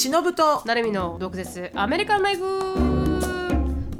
忍と。なるみの毒舌。アメリカンライフ。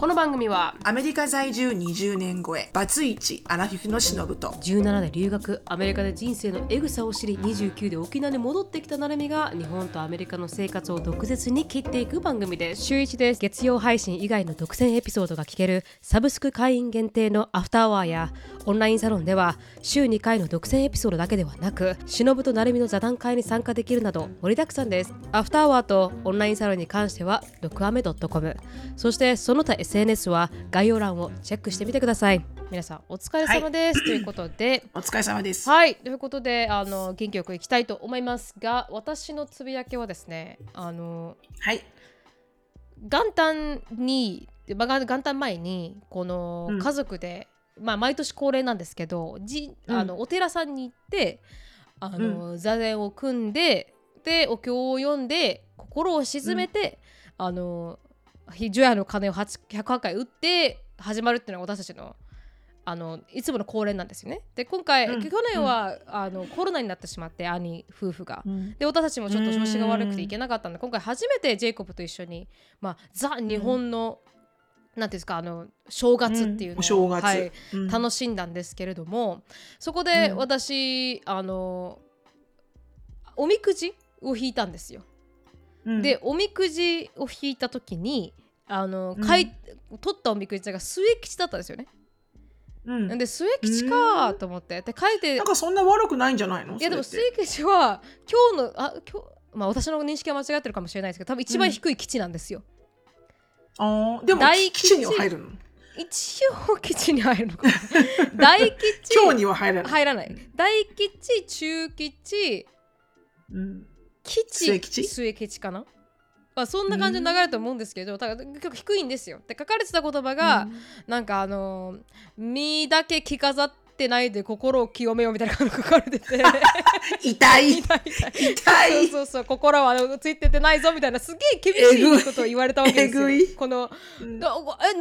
この番組はアメリカ在住20年超えバツイチアラフィフの忍と。17で留学アメリカで人生のエグさを知り29で沖縄に戻ってきたなるみが日本とアメリカの生活を毒舌に切っていく番組です。週1です。月曜配信以外の独占エピソードが聞けるサブスク会員限定のアフターアワーやオンラインサロンでは週2回の独占エピソードだけではなく忍となるみの座談会に参加できるなど盛りだくさんです。アフターアワーとオンラインサロンに関しては毒アメ .com そしてその他 SNS は概要欄をチェックしてみてください。皆さんお疲れ様です、はい。ということで。お疲れ様です、はい。ということであの元気よくいきたいと思いますが私のつぶやきはですねあのはい。元旦に、まあ、元旦前にこのうん。家族で、まあ、毎年恒例なんですけどじあの、お寺さんに行ってあの、座禅を組んででお経を読んで心を鎮めて、あの除夜の鐘を8 108回打って始まるっていうのが私たちのあのいつもの恒例なんですよね。で今回、うん。去年は、あのコロナになってしまって兄夫婦が。うん。で私たちもちょっと調子が悪くて行けなかったんで今回初めてジェイコブと一緒に、まあ、ザ日本の、なんていうんですかあの正月っていうのを、お正月、はい、うん。楽しんだんですけれどもそこでうん。私、あのおみくじを引いたんですよ。うん。でおみくじを引いた時にあの、うん。書い取ったおみくじが末吉だったんですよね。うん。なんで末吉かと思って。で書いてなんかそんな悪くないんじゃないの？いやでも末吉は今日のあ今日まあ私の認識は間違ってるかもしれないですけど多分一番低い基地なんですよ。あーでも大吉基地には入るの？一応基地に入るのかな。大吉今日には入らない、入らない。大吉中吉うん。基地末吉かなまあそんな感じの流れだと思うんですけど、だから結構低いんですよ。で書かれてた言葉が、なんかあのー身だけ着飾ってないで心を清めようみたいな感じが書かれてて。痛い。痛い痛い。そうそうそう。心はついててないぞみたいなすげえ厳しいことを言われたわけですよ。えぐい。このうん。だえなん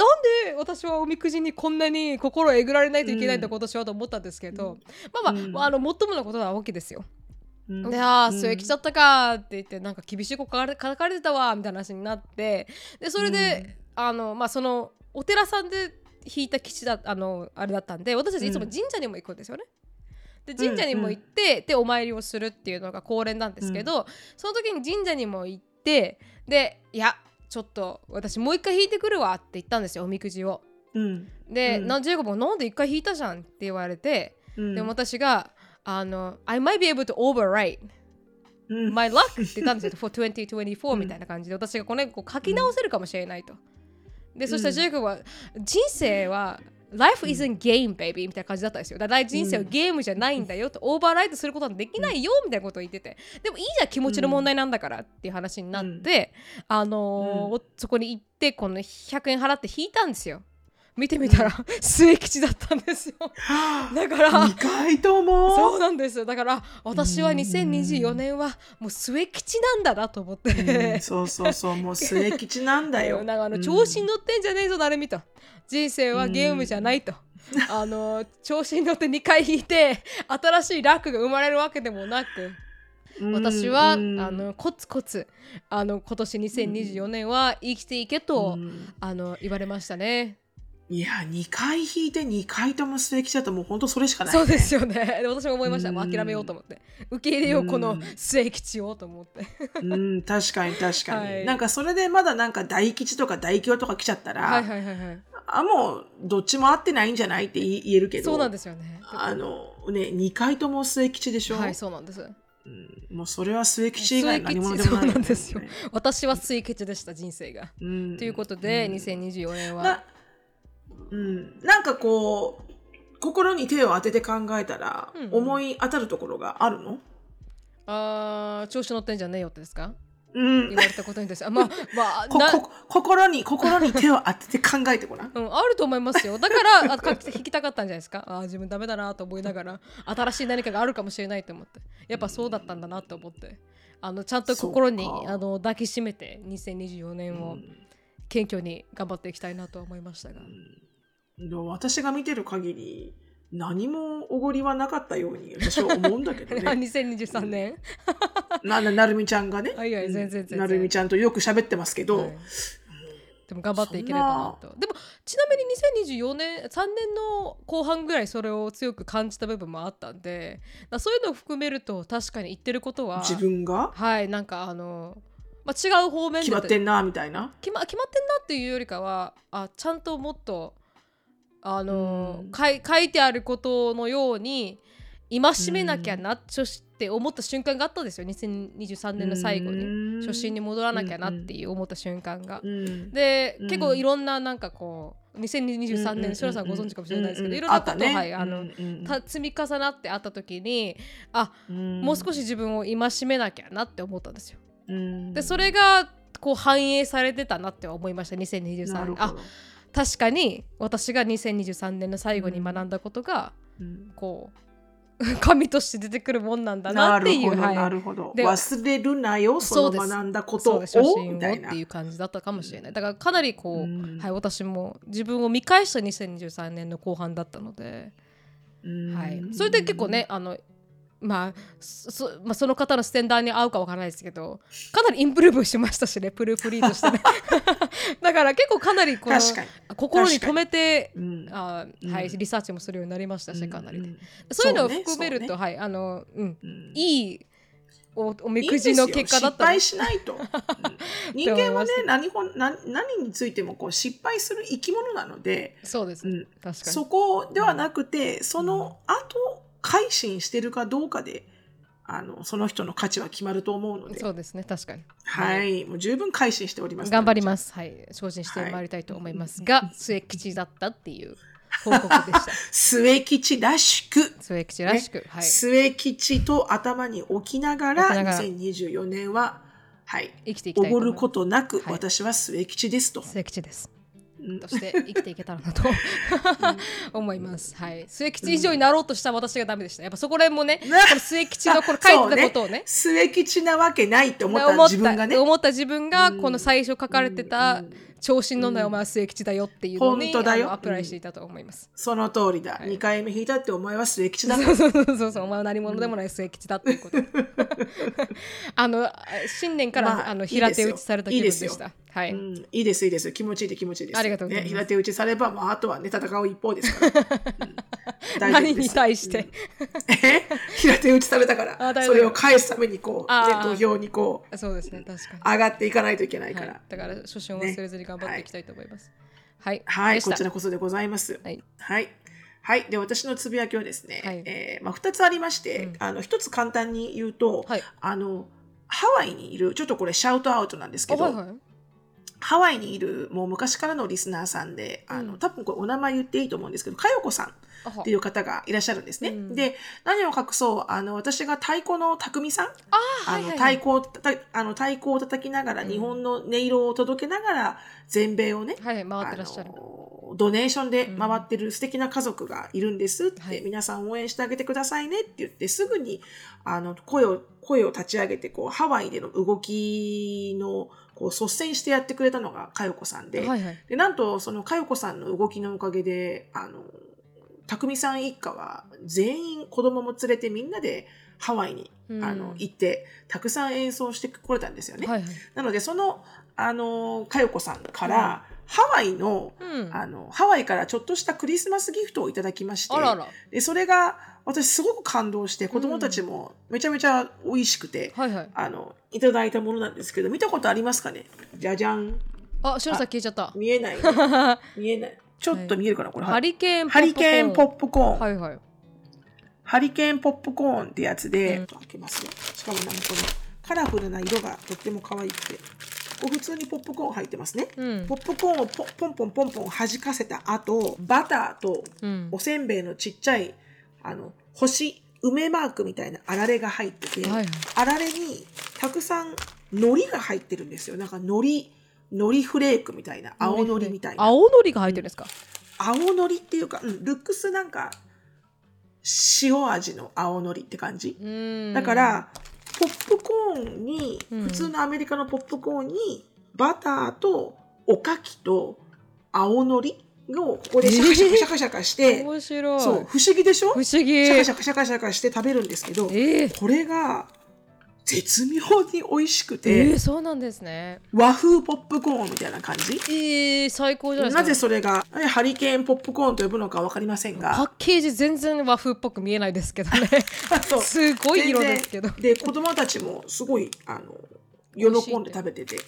で私はおみくじにこんなに心をえぐられないといけないんだ、うん。今年はと思ったんですけど、まあまあ、うん。まあ、あのもっともなことなわけですよ。うん。でああうん。末吉だったかって言ってなんか厳しいこと書かれてたわみたいな話になってでそれで、あのまあそのお寺さんで引いた吉だあのあれだったんで私たちいつも神社にも行くんですよね。で神社にも行って、でお参りをするっていうのが恒例なんですけど、その時に神社にも行ってでいやちょっと私もう一回引いてくるわって言ったんですよおみくじを。うん。で、うん。ジェイコブもなんで一回引いたじゃんって言われて、うん。でも私があの I might be able to overwrite うん。my luck って言ったんですよ for 2024みたいな感じで私がこれこう書き直せるかもしれないと。でそしたらジェイコブは人生は Life isn't game, baby みたいな感じだったんですよ。だから人生はゲームじゃないんだよと、オーバーライトすることはできないよみたいなことを言ってて、でもいいじゃん、気持ちの問題なんだからっていう話になって、あのーそこに行って、この100円払って引いたんですよ。見てみたら、末吉だったんですよ。だから、二回ともそうなんですよ。だから私は2024年はもう末吉なんだなと思って、うん。そうそうそうもう末吉なんだよ。なんかあのうん。調子に乗ってんじゃねえぞなるみと人生はゲームじゃないと、あの調子に乗って2回引いて新しいラックが生まれるわけでもなくうん。私は、うん。あのコツコツあの今年2024年は生きていけと、うん。あの言われましたね。いや2回引いて2回とも末吉だともう本当それしかない、そうですよね。で私も思いました。うんもう諦めようと思って。受け入れよう、このうん末吉をと思って。うん確かに確かに、はいなんかそれでまだなんか大吉とか大凶とか来ちゃったら、はいはいはいはい。あもうどっちも合ってないんじゃないって言えるけどそうなんですよね。あのね2回とも末吉でしょ、はい、そうなんです。うんもうそれは末吉以外何者でもない、そうなんですよ私は末吉でした、人生が。うんということで、うん2024年はな。うん、なんかこう心に手を当てて考えたら、うん思い当たるところがあるの？あー調子乗ってんじゃねえよってですか？うん言われたことに対して。あまあ、まあ、心に心に手を当てて考えてごらん。うん、あると思いますよ。だから、あか引きたかったんじゃないですか？あー自分ダメだなと思いながら、新しい何かがあるかもしれないと思って。やっぱそうだったんだなと思って。あのちゃんと心にあの抱きしめて2024年をうん謙虚に頑張っていきたいなと思いましたが。でも私が見てる限り何もおごりはなかったように私は思うんだけどね。2023年？なななるみちゃんがね、はいはい全然全然。なるみちゃんとよく喋ってますけど、はい。でも頑張っていければなと。でもちなみに2024年3年の後半ぐらいそれを強く感じた部分もあったんでだそういうのを含めると確かに言ってることは自分が？はいなんかあの、まあ、違う方面で決まってんなみたいな？決ま決まってんなっていうよりかはあちゃんともっとあの、うん。書いてあることのように戒めなきゃな、そして思った瞬間があったんですよ。2023年の最後に。に初心に戻らなきゃなっていう思った瞬間が。うんで、うん。結構いろんななんかこう2023年シロさんご存知かもしれないですけど、いろんなこと、はいあの、た積み重なってあった時にあ、もう少し、し自分を戒めなきゃなって思ったんですよ。うん。でそれがこう反映されてたなって思いました。な2023年あ確かに私が2023年の最後に学んだことが、うん。こう 神として出てくるもんなんだななっていうるほど、はい。なるほど。で忘れるなよ、その学んだことをそうです。初心をみたいなっていう感じだったかもしれない。だからかなりこう、うん。はい、私も自分を見返した2023年の後半だったので、うん。はい、それで結構ねあのまあそまあ、その方のステンダーに合うかわからないですけどかなりインプルーブしましたしねプルーフリーとしてね。だから結構かなりこの。心に留めてうん。あ、うん。はい、リサーチもするようになりましたしかなりで、うんそういうのを含めると、そうね。はいあのうん。うん。いいおおみいいくじの結果だったな失敗しないと。うん。人間はね何何何についてもこう失敗する生き物なので、そうです。ね、うん。確かに。そこではなくて、その後改心してるかどうかであのその人の価値は決まると思うので、そうですね。確かに。はい、もう十分改心しております。頑張ります。はい。精進してまい。りたいと思いますが、末吉だったっていう報告でした。末吉らしく、末吉らしく、はい。末吉と頭に置きながらながら。2024年は、はい、生きていきたいおごることなく、はい。私は末吉ですと。末吉です。うんとして生きていけたらなと思います。はい。末吉以上になろうとした私がダメでした。やっぱそこら辺もね、この末吉のこれ書いてたことをね、末吉なわけないって思った自分がね。た思った自分がうんこの最初書かれてたうん調子に乗んないお前は末吉だよっていうのに本当だよアプライしていたと思います。その通りだ。はい2回目引いたってお前は末吉だと。そうそうそうそうお前は何者でもない末吉だっていうこと。あの新年から、まああの平手打ちされた気分でしいいですた。はい。うん、いいです、いいです。気持ちいいで気持ちいいです。ありがとうございますね、平手打ちされば、まあ、あとはね、戦う一方ですから。う ん何に対して、え？平手打ちされたかあら、それを返すために、こう、ね、土俵にこう、そうですね確かに。上がっていかないといけないかはいら。、だから初心を忘れずに頑張っていきたいと思います。はい、はい、こちらこそでございます。はい、はい。はい。で、私のつぶやきはですね、はいえーまあ、2つありまして、うんあの、1つ簡単に言うと、はい、あの、ハワイにいる、ちょっとこれシャウトアウトなんですけど、あはいはい、ハワイにいる、もう昔からのリスナーさんで、あの、うん多分これお名前言っていいと思うんですけど、かよこさんっていう方がいらっしゃるんですね。うん。で、何を隠そう、あの、私が太鼓の匠さん、ああの、太鼓をたた、あの、太鼓を叩きながら、うん。日本の音色を届けながら、全米をね、はいはい回ってらっしゃる。あ。のドネーションで回ってる素敵な家族がいるんですって、はい。皆さん応援してあげてくださいねって言ってすぐにあの声を声を立ち上げてこうハワイでの動きのこう率先してやってくれたのが佳代子さんで,、はいはい。でなんとその佳代子さんの動きのおかげであの匠さん一家は全員子供も連れてみんなでハワイに、うんあの行ってたくさん演奏してこれたんですよね。はいはい。なのでそのあの佳代子さんから、ハワイのうん。あのハワイからちょっとしたクリスマスギフトをいただきまして。でそれが私すごく感動して子供たちもめちゃめちゃ美味しくて、はいはい。あのいただいたものなんですけど見たことありますかね？じゃじゃんあ、白さん消えちゃった。見えない。ね 見えない。ちょっと見えるかなこれ、ハリケーンハリケーンポッププコーン、はいはい。ハリケーンポップコーンってやつで、うん。開けますよしかもなんかこのカラフルな色がとっても可愛くてこう普通にポップコーン入ってますね、うんポ。ップコーンをポポンポンポンポン弾かせた後バターとうんお。せんべいのちっちゃいあの星梅マークみたいなあられが入ってて、はいはい。あられにたくさん海苔が入ってるんですよなんか海苔海苔フレークみたいな青海苔みたいな青青のりが入ってるんですか？海苔っていうか、うん、ルックスなんか塩味の青海苔って感じ、うん。だか、らポップコーンに、うん普通のアメリカのポップコーンにバターとおかきと青海苔をここでシャカシャカシャカシャカして、面白い。そう不思議でしょ？不思議。シャカシャカシャカシャカして食べるんですけどええ。これが絶妙に美味しくえて、ー、そうなんですね。和風ポップコーンみたいな感じ？えー、最高じゃないですか。なぜそれがえハリケーンポップコーンと呼ぶのか分かりませんパがッケージ全然和風っぽく見えないですけどね。すごい色ですけど。で子供たちもすごいあの喜んで食べてて。うん。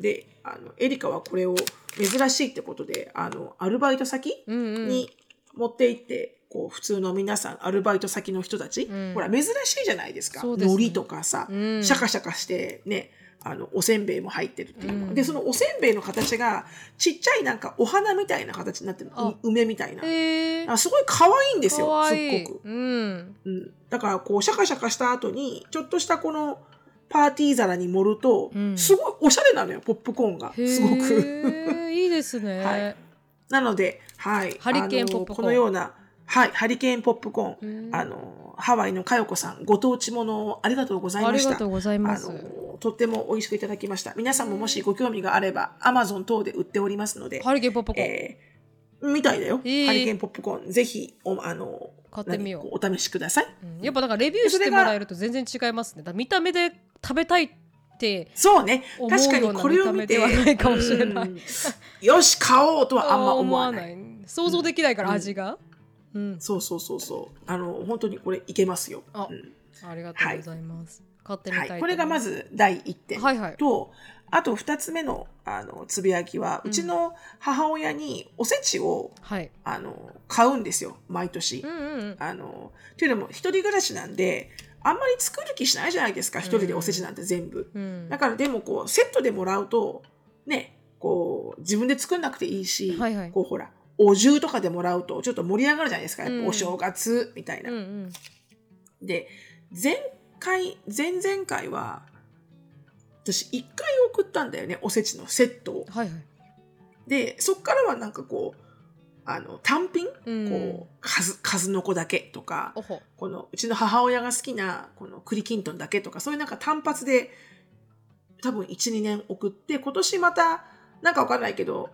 であのエリカはこれを珍しいってことであのアルバイト先うんうん。に持って行って、こう普通の皆さんアルバイト先の人たち、ん。ほら珍しいじゃないですか。ね。海苔とかさ、うん。シャカシャカしてねあのおせんべいも入ってるっていう。の、うん。でそのおせんべいの形がちっちゃいなんかお花みたいな形になってる梅みたいな、えー、あすごい可愛いんですよすっごく。うん。うん、だからこうシャカシャカした後にちょっとしたこのパーティー皿に盛ると、うん。すごいおしゃれなのよポップコーンが。すごく。いいですね、はい。なので、はい、ハリケーンポップコーン。このような、はい、ハリケーンポップコーン、うん。あのハワイの佳代子さんご当地ものをありがとうございました。ありがとうございます。あのとっても美味しくいただきました。皆さんももしご興味があれば、アマゾン等で売っておりますので、ハリケーンポップコーン、えーみたいだよ。えーハリケーンポップコーン、ぜひおあの買ってみよう。何こお試しください。うん。やっぱだからレビューしてもらえると全然違いますね。だから見た目で食べたいってそうね。思う確かにこれを見た目ではないかもしれない。うん。よし、買おうとはあんま思わない。想像できないからうん。味が、うん。そうそうそうそう。あの、本当にこれいけますよ。あうん。ありがとうございます、買ってみたいはい。これがまず第1点。はいはい。と、あと2つ目のあのつぶやきは、うちの母親におせちをはい。あの買うんですよ、毎年。うんうんうん。あのというのも、一人暮らしなんで、あんまり作る気しないじゃないですか、一人でおせちなんて全部。うん。だからでもこうセットでもらうとねこう自分で作んなくていいし、はいはい。こうほらお重とかでもらうとちょっと盛り上がるじゃないですか、やっお正月みたいな。うんうん。で前回前々回は私1回送ったんだよねおせちのセットを。はいはい。でそっからはなんかこうあの単品、うん。こう数数の子だけとかこのうちの母親が好きなこの栗きんとんだけとかそういうなんか単発で多分12年送って今年またなんかわかんないけど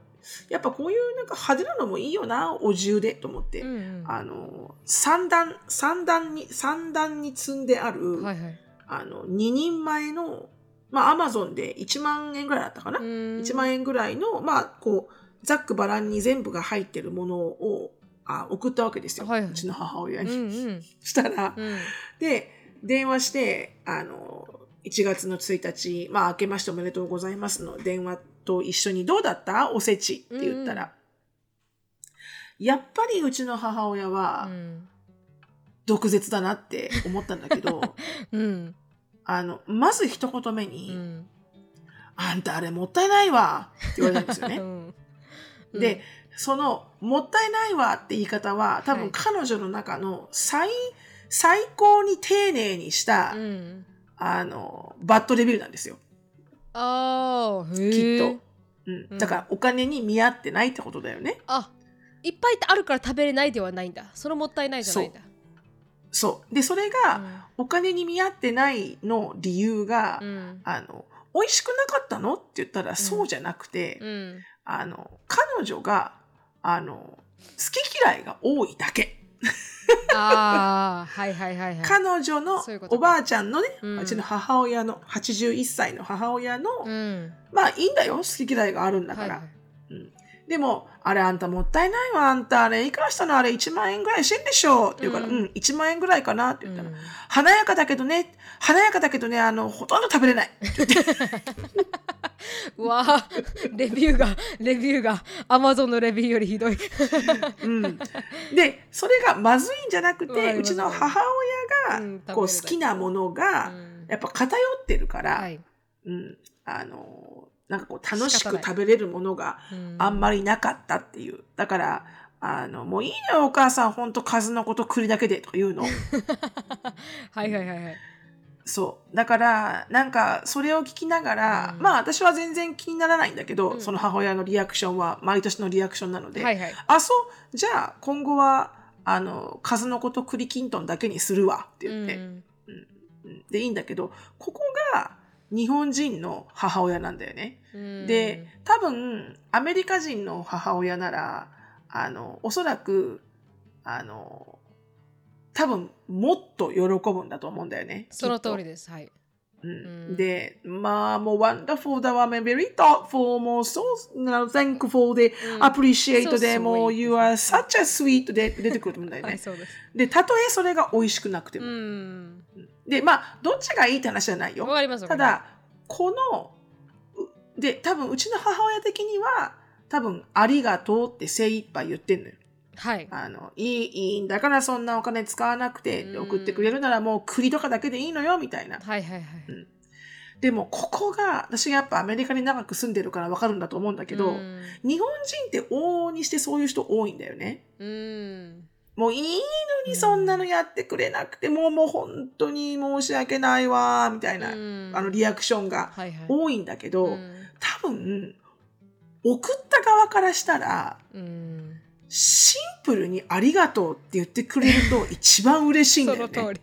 やっぱこういうなんか派手なのもいいよなお重でと思って、うんうん。あの三段三段に三段に積んである、はいはい。あの2人前のまあアマゾンで1万円ぐらいだったかな、1 1万円ぐらいのまあこうざっくばらんに全部が入ってるものをあ送ったわけですよ、はいはい。うちの母親うんに。うん。したら、うん。で、電話して、あの、1月の1日、まあ、明けましておめでとうございますの電話と一緒にどうだった？おせちって言ったら、やっぱりうちの母親うはん毒舌だなって思ったんだけど、うん。あの、まず一言目うに、ん。あんたあれもったいないわって言われたんですようね。ん。で、その、もったいないわって言い方は、多分はい。彼女の中の最、最高に丁寧にした、うん。あの、バッドレビューなんですよ。ああきっと。うん。うん。だからお金に見合ってないってことだよね。あいっぱいあるから食べれないではないんだ。そのもったいないじゃないんだ。そう。で、それが、お金に見合ってないの理由が、うん。あの、美味しくなかったのって言ったらそうじゃなくて、うん。あの、彼女が、あの、好き嫌いが多いだけ。ああはいはいはいはい。彼女のおばあちゃんのね、うん。うちの母親の、81歳の母親の、うん。まあいいんだよ、好き嫌いがあるんだから。はいはい。うん。でも、あれあんたもったいないわ、あんた。あれいくらしたの？あれ1万円ぐらいしてんでしょ。って言うから、ううんん、1万円ぐらいかなって言ったら、うん。華やかだけどね、華やかだけどね、あの、ほとんど食べれない。う わあレビューがレビューがアマゾンのレビューよりひどい。うん、で、それがまずいんじゃなくて、うちの母親うんがこう好きなものが、うん。やっぱ偏ってるから、はい。うん、あの、なんかこう楽しく食べれるものがあんまりなかったっていう。だから、あの、もういいのよ、お母さん、ほんと数のこと栗だけでとか言うの。はいはいはいはい。そう。だから、なんか、それを聞きながら、うん。まあ、私は全然気にならないんだけど、うん。その母親のリアクションは、毎年のリアクションなので、はいはい。あ、そう、じゃあ、今後は、あの、数のこと栗きんとんだけにするわって言って、うん。うん。で、いいんだけど、ここが日本人の母親なんだよね。うんで、多分、アメリカ人の母親なら、あの、おそらく、あの、多分、もっと喜ぶんだと思うんだよね。その通りですはいうんうんで、まあ、もう wonderful だわ、ね、very thoughtful, もう so thankful で、うん appreciate で、もう you are such a sweet で出てくると思うんだよね。はい、そうです。で、たとえそれが美味しくなくてうも。ん。で、まあ、どっちがいいって話じゃないよわ。かりますただ、この、うで、多分うちの母親的には、多分ありがとうって精一杯言ってんのよ。はい。あの、いい、いいんだからそんなお金使わなくて、うん送ってくれるならもう栗とかだけでいいのよ、みたいな。はいはいはい。でも、ここが、私がやっぱアメリカに長く住んでるからわかるんだと思うんだけど、うん日本人って往々にしてそういう人多いんだよね。うん。もういいのにそんなのやってくれなくて、もうもう本当に申し訳ないわ、みたいな、うんあのリアクションが。多いんだけど、うん多分、送った側からしたら、うん。シンプルにありがとうって言ってくれると一番嬉しいんだよね。その通り。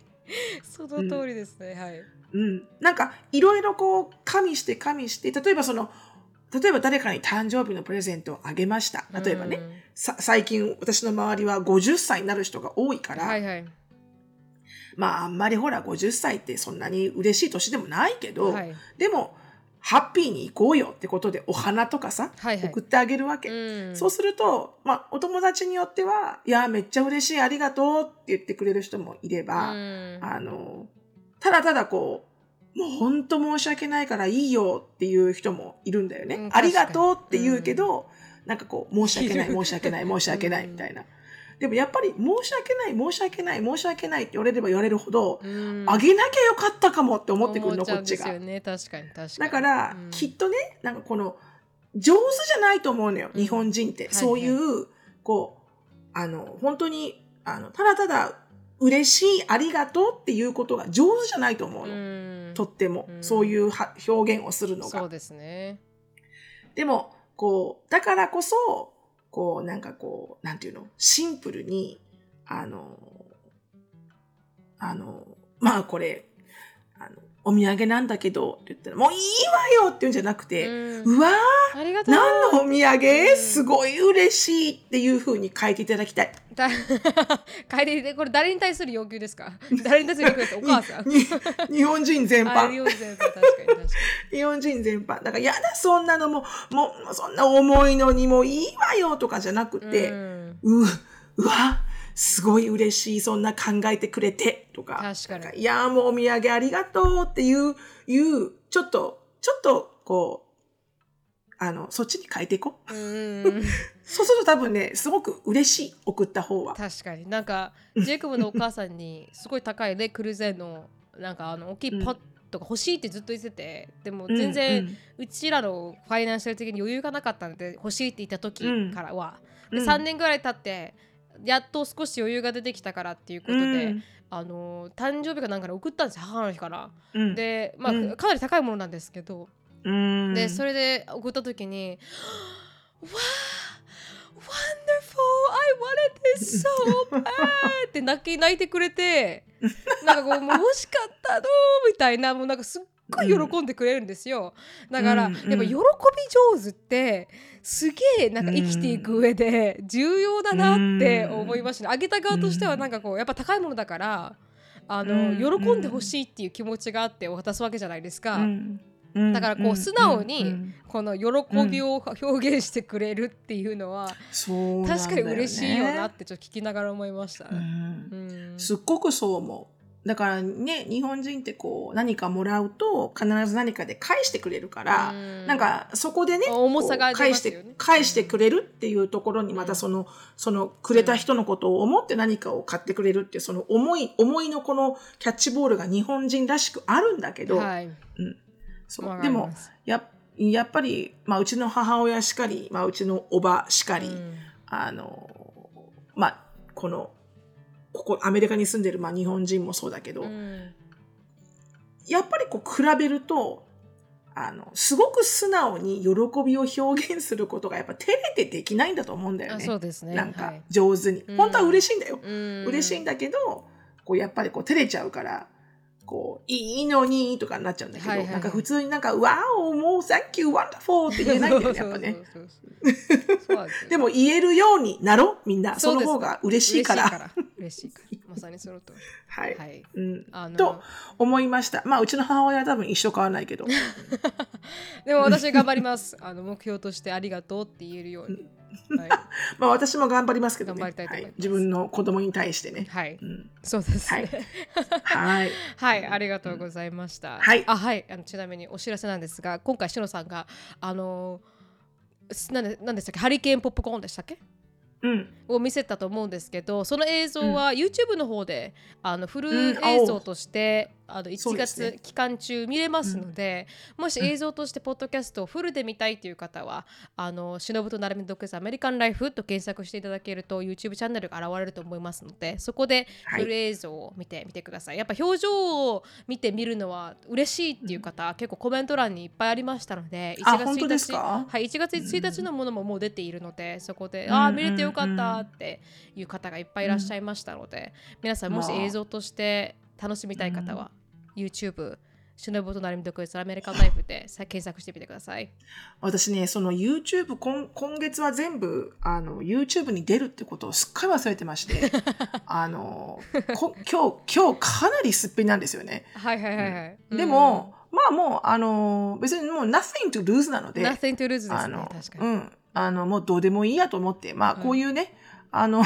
その通りですね。はい。うん。なんか、いろいろこう、加味して加味して、例えばその、例えば誰かに誕生日のプレゼントをあげました。例えばね、さ最近私の周りは50歳になる人が多いかうん。ら、はいはい。まああんまりほら50歳ってそんなに嬉しい年でもないけど、はい。でも、ハッピーに行こうよってことでお花とかさ、はいはい送ってあげるわけ。うんそうすると、まあ、お友達によっては、いや、めっちゃ嬉しい、ありがとうって言ってくれる人もいれば、うんあの、ただただこう、もう本当申し訳ないからいいよっていう人もいるんだよね。うんありがとうって言うけど、なんかこう、申し訳ない、申し訳ない、申し訳ないみたいな。でもやっぱり、申し訳ない、申し訳ない、申し訳ないって言われれば言われるほど、うんあげなきゃよかったかもって思ってくるの、こっちが。ね。確かに確かに。だから、うんきっとね、なんかこの、上手じゃないと思うのよ、うん日本人って。はいそういう、こう、あの、本当に、あの、ただただ、嬉しい、ありがとうっていうことが上手じゃないと思うの。うんとっても、うんそういうは表現をするのが。そうですね。でも、こう、だからこそ、こう、なんかこう、なんていうの、シンプルに、あの、あの、まあこれ、あの、お土産なんだけど、って言ったら、もういいわよって言うんじゃなくて、うん。うわー。何のお土産、うん。すごい嬉しいっていう風に書いていただきたい。だ帰りでこれ誰に対する要求ですか？誰に対する要求です？かお母さん。に日本人全般。あ日本全部確かに確か 日本人全般。だから、やだ、そんなのも、もう、そんな重いのにもういいわよとかじゃなくにて、うん。う、うわ、すごい嬉しい、そんな考えてくれて、とか。確かに。いや、もうお土産ありがとうっていう、いう、ちょっと、ちょっと、こう、あの、そっちに変えていこう。うん そうすると多分ね、すごく嬉しい、送った方は。確かに。なんかジェイコブのお母さんにすごい高いレクルゼのなんかあの大きいポットが欲しいってずっと言っててでも全然、うん。うちらのファイナンシャル的に余裕がなかったので欲しいって言った時からは、うん。で3年ぐらい経ってやっと少し余裕が出てきたからっていうことで、うん。あの誕生日かなんかに送ったんですよ母の日から。うん。で、まあうん。かなり高いものなんですけど、うん。でそれで送った時に「わあ wonderful I wanted it so bad」って泣き泣いてくれてなんかこうもう欲しかったのみたいなもうなんかすっごい喜んでくれるんですよ。だから、うんやっぱ喜び上手ってすげえなんか生きていく上で重要だなって思いましたね。あげた側としてはなんかこうやっぱ高いものだからあの、うん喜んでほしいっていう気持ちがあって渡すわけじゃないですか。うん。だからこう素直にうん。うんこの喜びを表現してくれるっていうのは確かに嬉しいよなってちょっと聞きながら思いました。うねん。うん。すっごくそう思う。だからね、日本人ってこう何かもらうと必ず何かで返してくれるから、うん。なんかそこでね、重さがこう返して返してくれるっていうところにまたその、そのくれた人のことを思って何かを買ってくれるっていうその思い、思いのこのキャッチボールが日本人らしくあるんだけど、はい、そう。わかでもや、やっぱり、まあうちの母親しかり、まあうちのおばしかり、うん。あの、まあ、この、ここ、アメリカに住んでる、まあ、日本人もそうだけど、うんやっぱりこう、比べると、あの、すごく素直に喜びを表現することが、やっぱ照れてできないんだと思うんだよあね。そうですね。なんかはい、上手に。うん本当は嬉しいんだよ。うん嬉しいんだけど、こう、やっぱりこう、照れちゃうから、こう、いいのにとかになっちゃうんだけど、はいはいはいなんか普通になんか、わお、もう、Thank you, wonderful って言えないんだよね、やっぱね。でも言えるようになろう、みんな。その方が嬉しいから。嬉しいから嬉しいからまさにそのとはい。はいうんあのと思いました。まあ、うちの母親は多分一生変わらないけど。でも私頑張りますあの目標としてありがとうって言えるようにはい、まあ、私も頑張りますけどね。頑張りたいと思います。はい。自分の子供に対してね。はい。うん。そうですはい。ねはい。はい、ありがとうございました。はい。あ、はい、あのちなみにお知らせなんですが、今回しのさんがあのすなんでなんでしたっけ、ハリケーンポップコーンでしたっけ？うん。を見せたと思うんですけど、その映像は YouTube の方で、あのフル映像として、あの1そうですね。月期間中見れますので、もし映像としてポッドキャストをフルで見たいという方は、あの忍と並み独立アメリカンライフと検索していただけると YouTube チャンネルが現れると思いますので、そこではい。フル映像を見てみてください。やっぱ表情を見てみるのは嬉しいっていう方、結構コメント欄にいっぱいありましたので、1月あ本当1日、はい、1月1日のものももう出ているので、そこで、んああ、見れてよかったっていう方がいっぱいいらっしゃいましたので、皆さんもし映像として楽しみたい方は、YouTube、シュノブとなりみ独立アメリカンライフでさ検索してみてください。私ね、その YouTube、今今月は全部あの YouTube に出るってことをすっかり忘れてまして、あのこ今日、今日かなりすっぴんなんですよね。はいはいはいはい。でも、まあもう、あの、別にもう nothing to lose なのうん、で、Nothing to lose ですね、あの確かに。うん、あの、もうどうでもいいやと思って、まあうんこういうね、あの、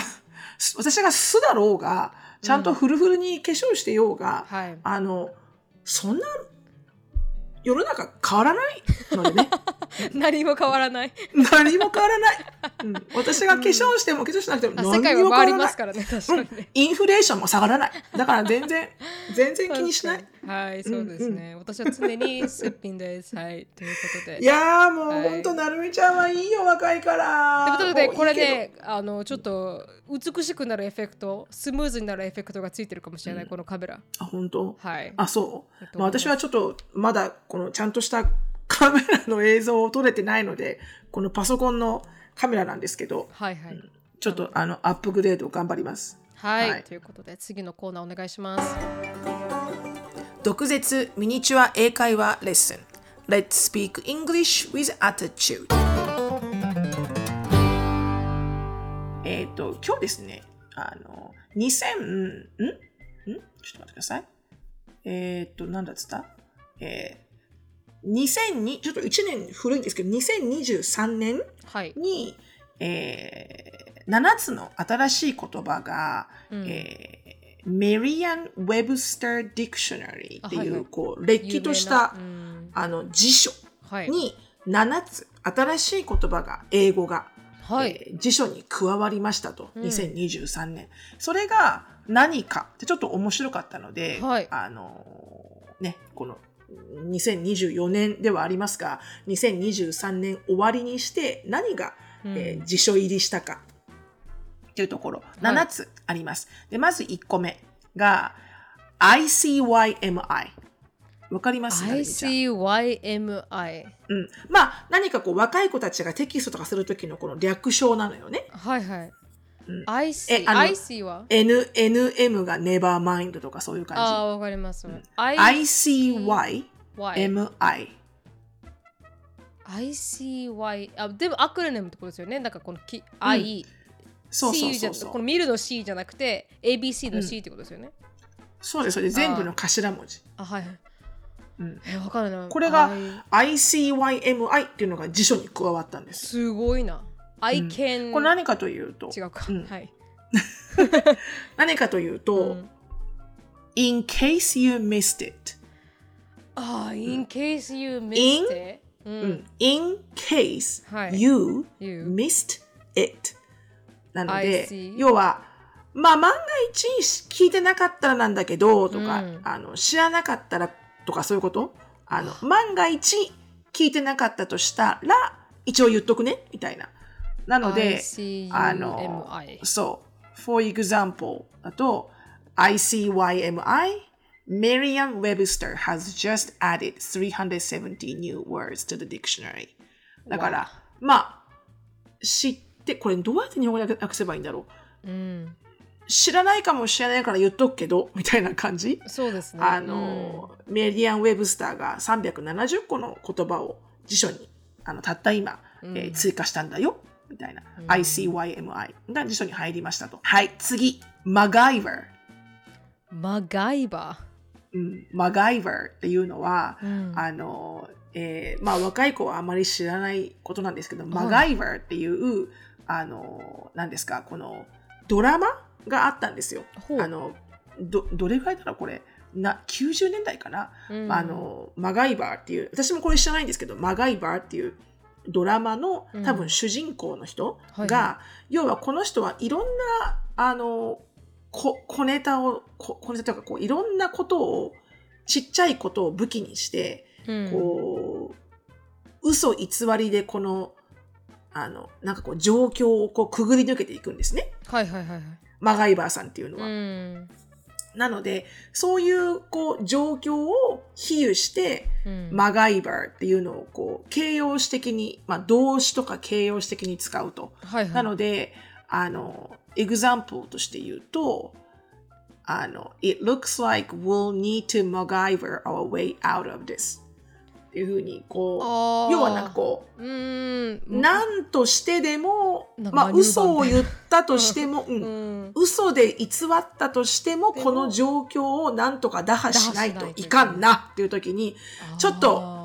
す 私が素だろうが、ちゃんとフルフルに化粧してようが、はい。あの、そんな、世の中変わらないのでね。何も変わらない。何も変わらない。うん、私が化粧しても化粧しなくてもあ何も変わらない。ますからね、確かにね。インフレーションも下がらない。だから全然、全然気にしない。はい、そうですね。私は常にすっぴんです。はい、ということで。いやーもうはい本当、なるみちゃんはいいよ、若いから。ということで、これね、あの、ちょっと美しくなるエフェクト、スムーズになるエフェクトがついてるかもしれない、このカメラ。あ、本当？はい。あ、そう？私はちょっと、まだ、この、ちゃんとしたカメラの映像を撮れてないので、このパソコンのカメラなんですけど、はいはい。ちょっと、あの、アップグレード頑張ります。はい、はい。ということで、次のコーナーお願いします。毒舌ミニチュア英会話レッスン。Let's speak English with attitude. えっ、と今日ですねあの2000ん？ん？ちょっと待ってください。えっ、と何だっつった？えー、2002ちょっと1年古いんですけど2023年はい。に、えー、7つの新しい言葉が、うんえーメリアン・ウェブスター・ディクショナリーっていう、あはいはいこう、れっきとした、うんあの辞書はい。に7つ新しい言葉が、英語が、はい。えー辞書に加わりましたと、うん2023年。それが何かってちょっと面白かったので、はいあのーね、この2024年ではありますが、2023年終わりにして何がうんえー辞書入りしたかっていうところ、7つあります。で、まず1個目が ICYMI。わかります？ICYMI。うん。まあ、何かこう若い子たちがテキストとかするときのこの略称なのよね。はいはい。うんえ IC、あの IC は？N、NM が Nevermind とかそういう感ああ、わかります。じ。I ICYMI。Y ICY あでもアクロネムってことですよね？なんかこのき、I そうそう C じゃそうそう。この見るの C じゃなくて ABC の C ってことですよね、そうです。それで全部の頭文字。あはいはいうんえわかるなこれが I ICYMI っていうのが辞書に加わったんです。すごいな I うん。can、これ何かというと、違うか、うん。はい、何かというと、うん。in case you missed it、ああ in case you missed it in case はい。you missed it なので要はまあ万が一聞いてなかったらなんだけどとか、うん。あの知らなかったらとかそういうこと？あの万が一聞いてなかったとしたら一応言っとくねみたいななのであのそう。For example だと ICYMI Merriam-Webster has just added 370 new words to the dictionary だから、まあ知ってこれどうやって日本語で訳せばいいんだろう？うん知らないかもしれないから言っとくけど、みたいな感じ？そうですね。あの、メディアン・ウェブスターが370個の言葉を辞書にあのたった今、うんえー追加したんだよ。みたいな。うん ICYMI が辞書に入りましたと。はい、次。マガイバー。うんマガイバうん、マガイバーっていうのは、ー。うんあの、えーまあ若い子はあまり知らないことなんですけど、いマガイバーっていう、あの、何ですか、このドラマがあったんですよ。あの、ど、どれぐらいだろうこれ？な、90年代かな、うんあの、マガイバーっていう、私もこれ知らないんですけど、マガイバーっていうドラマのうん多分主人公の人はいが、は要はこの人はいろんな、あの、こ小ネタを、こ小ネタというかこういろんなことを、ちっちゃいことを武器にして、うんこう、嘘偽りでこの、あの、なんかこう状況をこうくぐり抜けていくんですね。はいはいはいはい。マガイバーさんっていうのは。うんなので、そういうこう状況を比喩して、うんマガイバーっていうのをこう形容詞的に、まあ動詞とか形容詞的に使うと。はいはい。なので、あの、エグザンプルとして言うと、あの、It looks like we'll need to MacGyver our way out of this. っていうふうに、こう、要はなんかこう。う、なんとしてでも、まあ嘘を言ったとしても、うんうん。嘘で偽ったとしても、この状況をなんとか打破しないといかんなっていう時に、ちょっとあ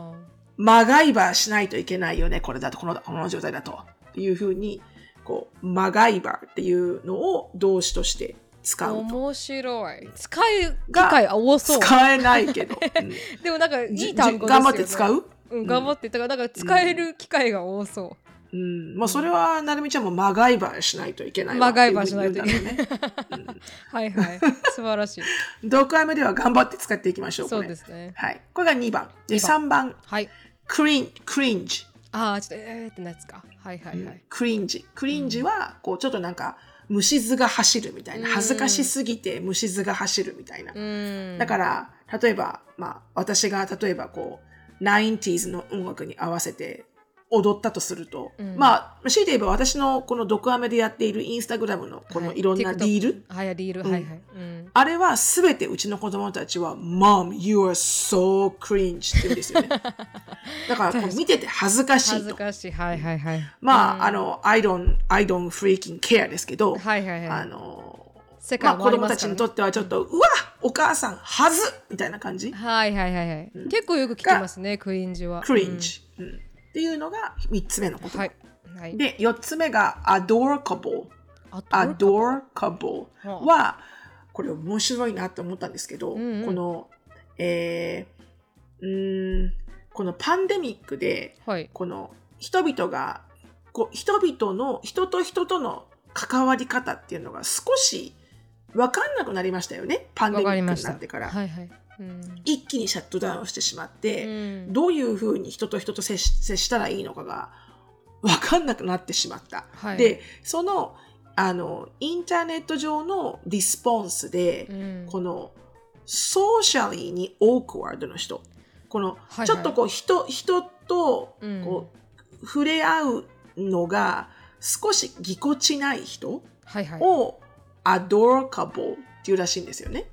マガイバーしないといけないよね、これだと、このこの状態だと。っていうふうに、こう、マガイバーっていうのを動詞として使ーうと。面白い。使う機会多そう。使えないけど。うんでもなんかいじい単語ですよ、ね。頑張って使う？うん、頑張って。だからなんか使える機会が多そうん。まあ、それは、なるみちゃんもマガイバーしないといけないわマガイバーしないといけないって うん。はいはい。素晴らしい。うん読解目では頑張って使っていきましょう。そうですね。はい。これが2番。で、2番3番、はい。クリン、クリンジ。ああ、ちょっとえーってなやつか。はいはいはい。クリンジ。クリンジは、こう、ちょっとなんか、虫図が走るみたいな。うん恥ずかしすぎて虫図が走るみたいな。うん。だから、例えば、まあ、私が例えばこう、90s の音楽に合わせて踊ったとすると、うんまあ、強いて言えば私のこのドクアメでやっているインスタグラムのこのいろんなィール、はい、リール。うんはいはい。うん。あれはすべてうちの子供たちは、Mom, you are so cringe って言うんですよね。だからこう見てて恥ずかし恥いと。ずかしい。はいはいはい。まあ、うんあの、I don't, I don't freaking care ですけど、はいはいはい。あの、世界まあ子供たちにとってはちょっと、うわお母さん、はずみたいな感じ。はいはいはいはい。結構よく聞きますね、クリンジは。クリンジ、うんっていうのが3つ目のこと。うん。はい。はい。で、4つ目が adorable。あ adorable は、これ面白いなって思ったんですけど、うんうんこの、えー、うーん、このパンデミックで、はい。この人々が、こう人々の、人と人との関わり方っていうのが少し分かんなくなりましたよね。パンデわミックに。なってから。はいはい。うん。一気にシャットダウンしてしまって、うんどういうふうに人と人と接し接したらいいのかが分かんなくなってしまった。はいで、その、あの、インターネット上のリスポンスで、うんこの、ソーシャリーにオークワードの人、この、はいちょっとこう、人、人と、うんこう、触れ合うのが少しぎこちない人はいはい。を、adorable っていうらしいんですよね。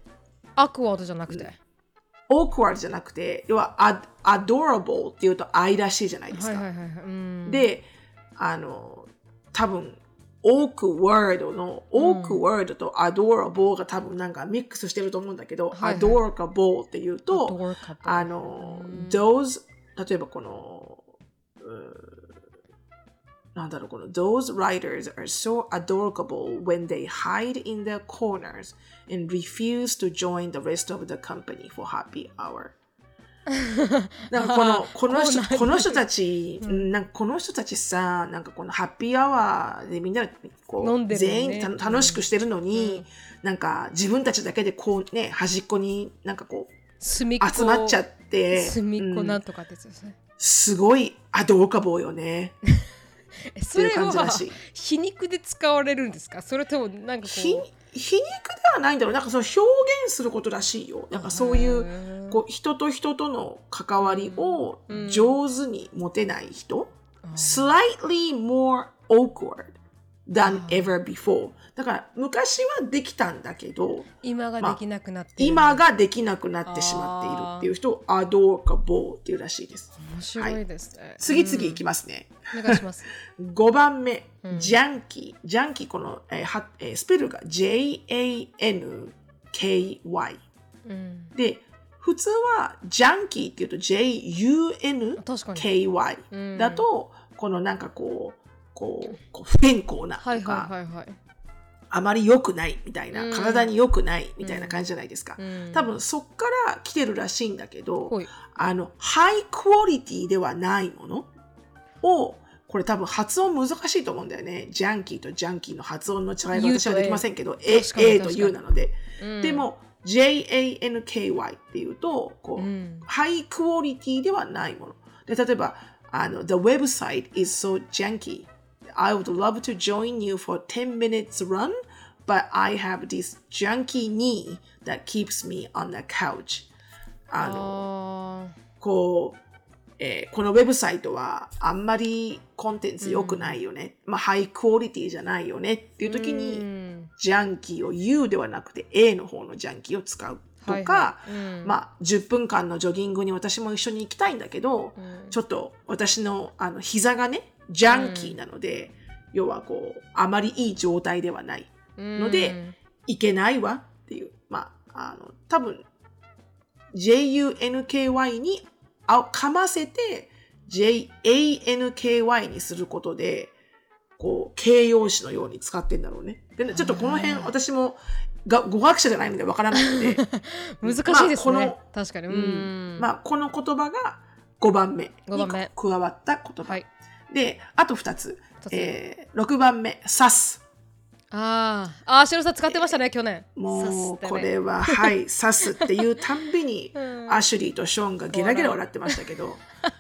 アクワードじゃなくて。Awkward じゃなくて、要は ad- adorable っていうと愛らしいじゃないですか。はいはいはいはい。うん、で、あの、多分、awkward の、うん awkward と adorable が多分なんかミックスしてると思うんだけど、はいはい adorable っていうと、あのう、ん those、例えばこの、うんなんだろう、この Those writers are so adorable when they hide in their corners and refuse to join the rest of the company for happy hour. なんかこのこの人この人たち、なんかこの人たちさ、なんかこのハッピーアワーでみんなでこうね全員た楽しくしてるのに、なんか自分たちだけでこうね端っこになんかこう集まっちゃって、隅っこうんなんとかってやつですね。すごいアドーカボーよね。えそれは皮肉で使われるんですか？それともなんかこ皮う。皮肉ではないんだろう。なんかその表現することらしいよ。なんかそういううこう人と人との関わりをうん。上手に持てない人、うん。slightly more awkward than ever before. だから昔はできたんだけど、今ができなくなってる。今ができなくなってしまっているっていう人を adorable っていうらしいです。面白いですね、次々いきますね。お願いします。5番目、ジャンキー。ジャンキー、この、えーはえースペルが J-A-N-K-Y。うん。で、普通はジャンキーっていうと J-U-N-K-Y だと、このなんかこう、こう、こう不健康なとか、あまり良くないみたいな、うん体に良くないみたいな感じじゃないですか。うん多分そっから来てるらしいんだけど、ほいあの、ハイクオリティではないものを、これ多分発音難しいと思うんだよね。ジャンキーとジャンキーの発音の違いが U と私はできませんけど、A A, と U になので。うんでも、J-A-N-K-Y っていうと、こう、うんハイクオリティではないもの。で、例えば、あの、The website is so janky. I would love to join you for 10 minutes run, but I have this junky knee that keeps me on the couch. あの、あこう、えーこのウェブサイトはあんまりコンテンツ良くないよね。まあ、ハイクオリティじゃないよねっていう時ーに、うん。ジャンキーを U ではなくて A の方のジャンキーを使うとか、はいはい。うん。まあ、10分間のジョギングに私も一緒に行きたいんだけど、うん。ちょっと私のあの膝がね、ジャンキーなので、要はこう、あまりいい状態ではないので、うんいけないわっていう、まあ、あの、多分、JUNKY にあかませて JANKY にすることで、こう、形容詞のように使ってんだろうね。でね、ちょっとこの辺、私もが語学者じゃないのでわからないので、難しいですね、まあこ確かに、うん。ん、まあ、この言葉が5番目五番目。に加わった言葉。はいで、あと2つ。二つえー、6番目、サス。あーあー、しろさん使ってましたね、去年。もうこれは、はい、刺すっていうたんびに、うんアシュリーとショーンがゲラゲラ笑ってましたけど、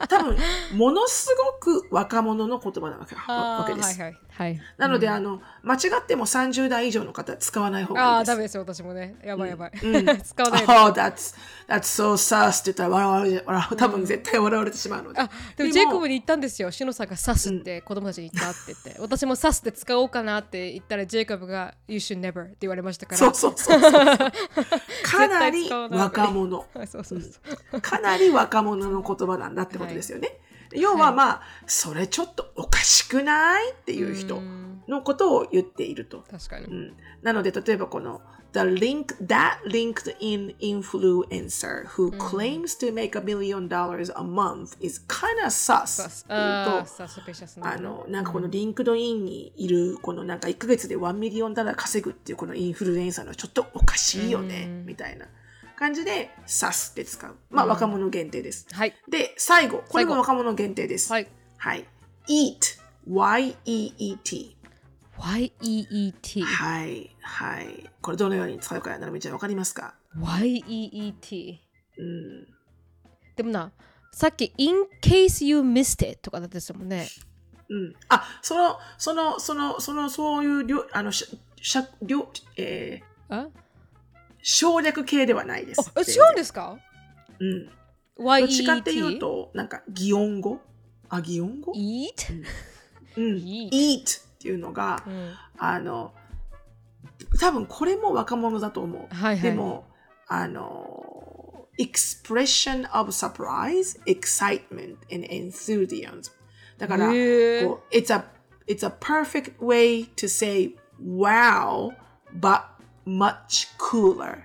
多分、ものすごく若者の言葉なわけわけです。はいはいはい。なので、あの、間違っても30代以上の方使わない方がいいです。ああ、ダメですよ、私もね。やばいやばい。うん 使わないで Oh, that's, that's so sus って言ったら笑われ笑う多分絶対笑われてしまうので。あでもジェイコブに言ったんですよ。シノさんが刺すって子供たちに言ったって言って、私も刺すって使おうかなって言ったらジェイコブが You should never って言われましたから。そうそうそうそう。かなり若者。は いそうそうそう。かなり若者の言葉なんだってことですよね。要はまあ、それちょっとおかしくないっていう人ん。のことを言っていると。確かに。うん、なので、例えばこの The link that LinkedIn influencer who claims to make a million dollars a month is kind of sus っていうと、あの、なんかこの LinkedIn にいる、このなんか1ヶ月で1 million dollar 稼ぐっていうこのインフルエンサーのちょっとおかしいよね、みたいな感じで、 sus って使う。まあ、若者限定です。はい。で、最後。これも若者限定です。はい。はい。eat. y-e-e-t。Y-E-E-T。はい。はい。これどのように使うか、なるみちゃんわかりますか？Y-E-E-T。うん。でもな、さっき In case you missed it とかだったですもんね。うん。あ、その、その、その、その、そういうりょ、あの、ししゃ、りょ、えー、あ？省略系ではないです。あ違うんですかうん。ど。っちかっていうと、なんか、擬音語あ、擬音語 Eat? うん。eat っていうのが、うんあの、多分これも若者だと思う。はいはいでも、あの、expression of surprise, excitement, and enthusiasm. だから、こう it's a, it's a perfect way to say wow, but much cooler.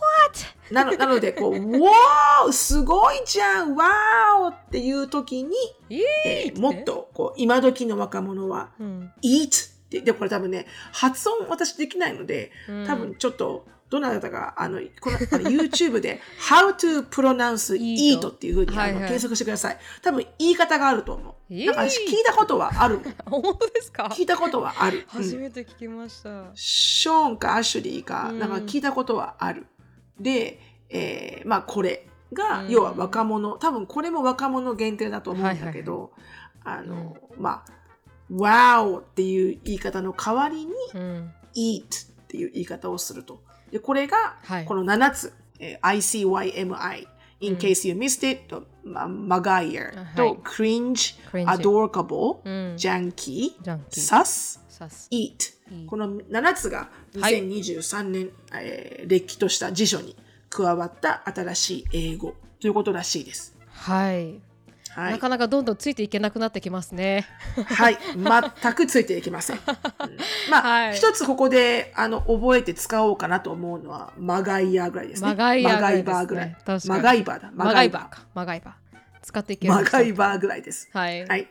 What? なのなので、こう、wow! すごいじゃん !wow! っていう時に、えーもっと、こう、今時の若者は、うん。eat って、で、これ多分ね、発音私できないので、うん多分ちょっと、どなたか、あの、この、あの YouTube で、how to pronounce eat っていうふうに、はいはい検索してください。多分言い方があると思う。なんか私聞いたことはある。本当ですか？聞いたことはある。うん初めて聞きました。ショーンかアシュリーか、うんなんか聞いたことはある。で、えーまあこれが、うん要は若者、多分これも若者限定だと思うんだけど、あの、まあ、wow っていう言い方の代わりに、うん。eat っていう言い方をすると。で、これがはい、この7つ、えー ICYMI、in case you missed it と、ま、マガイアはい。と、cringe、adorable、うん。ジャンキー、ジャンキー sus、eat この7つがはい。2023年、えーれっきとした辞書に加わった新しい英語ということらしいです。はい、はいなかなかどんどんついていけなくなってきますね。はい、全くついていきません。う んまあ、はい一つここであの覚えて使おうかなと思うのはマガイアぐらいですね。マガイアぐらいねマガイバーぐらい。確かにマガイバーだ。マガイバーか。マガイバー。使っていけるマガイバーぐらいです。はい。はい。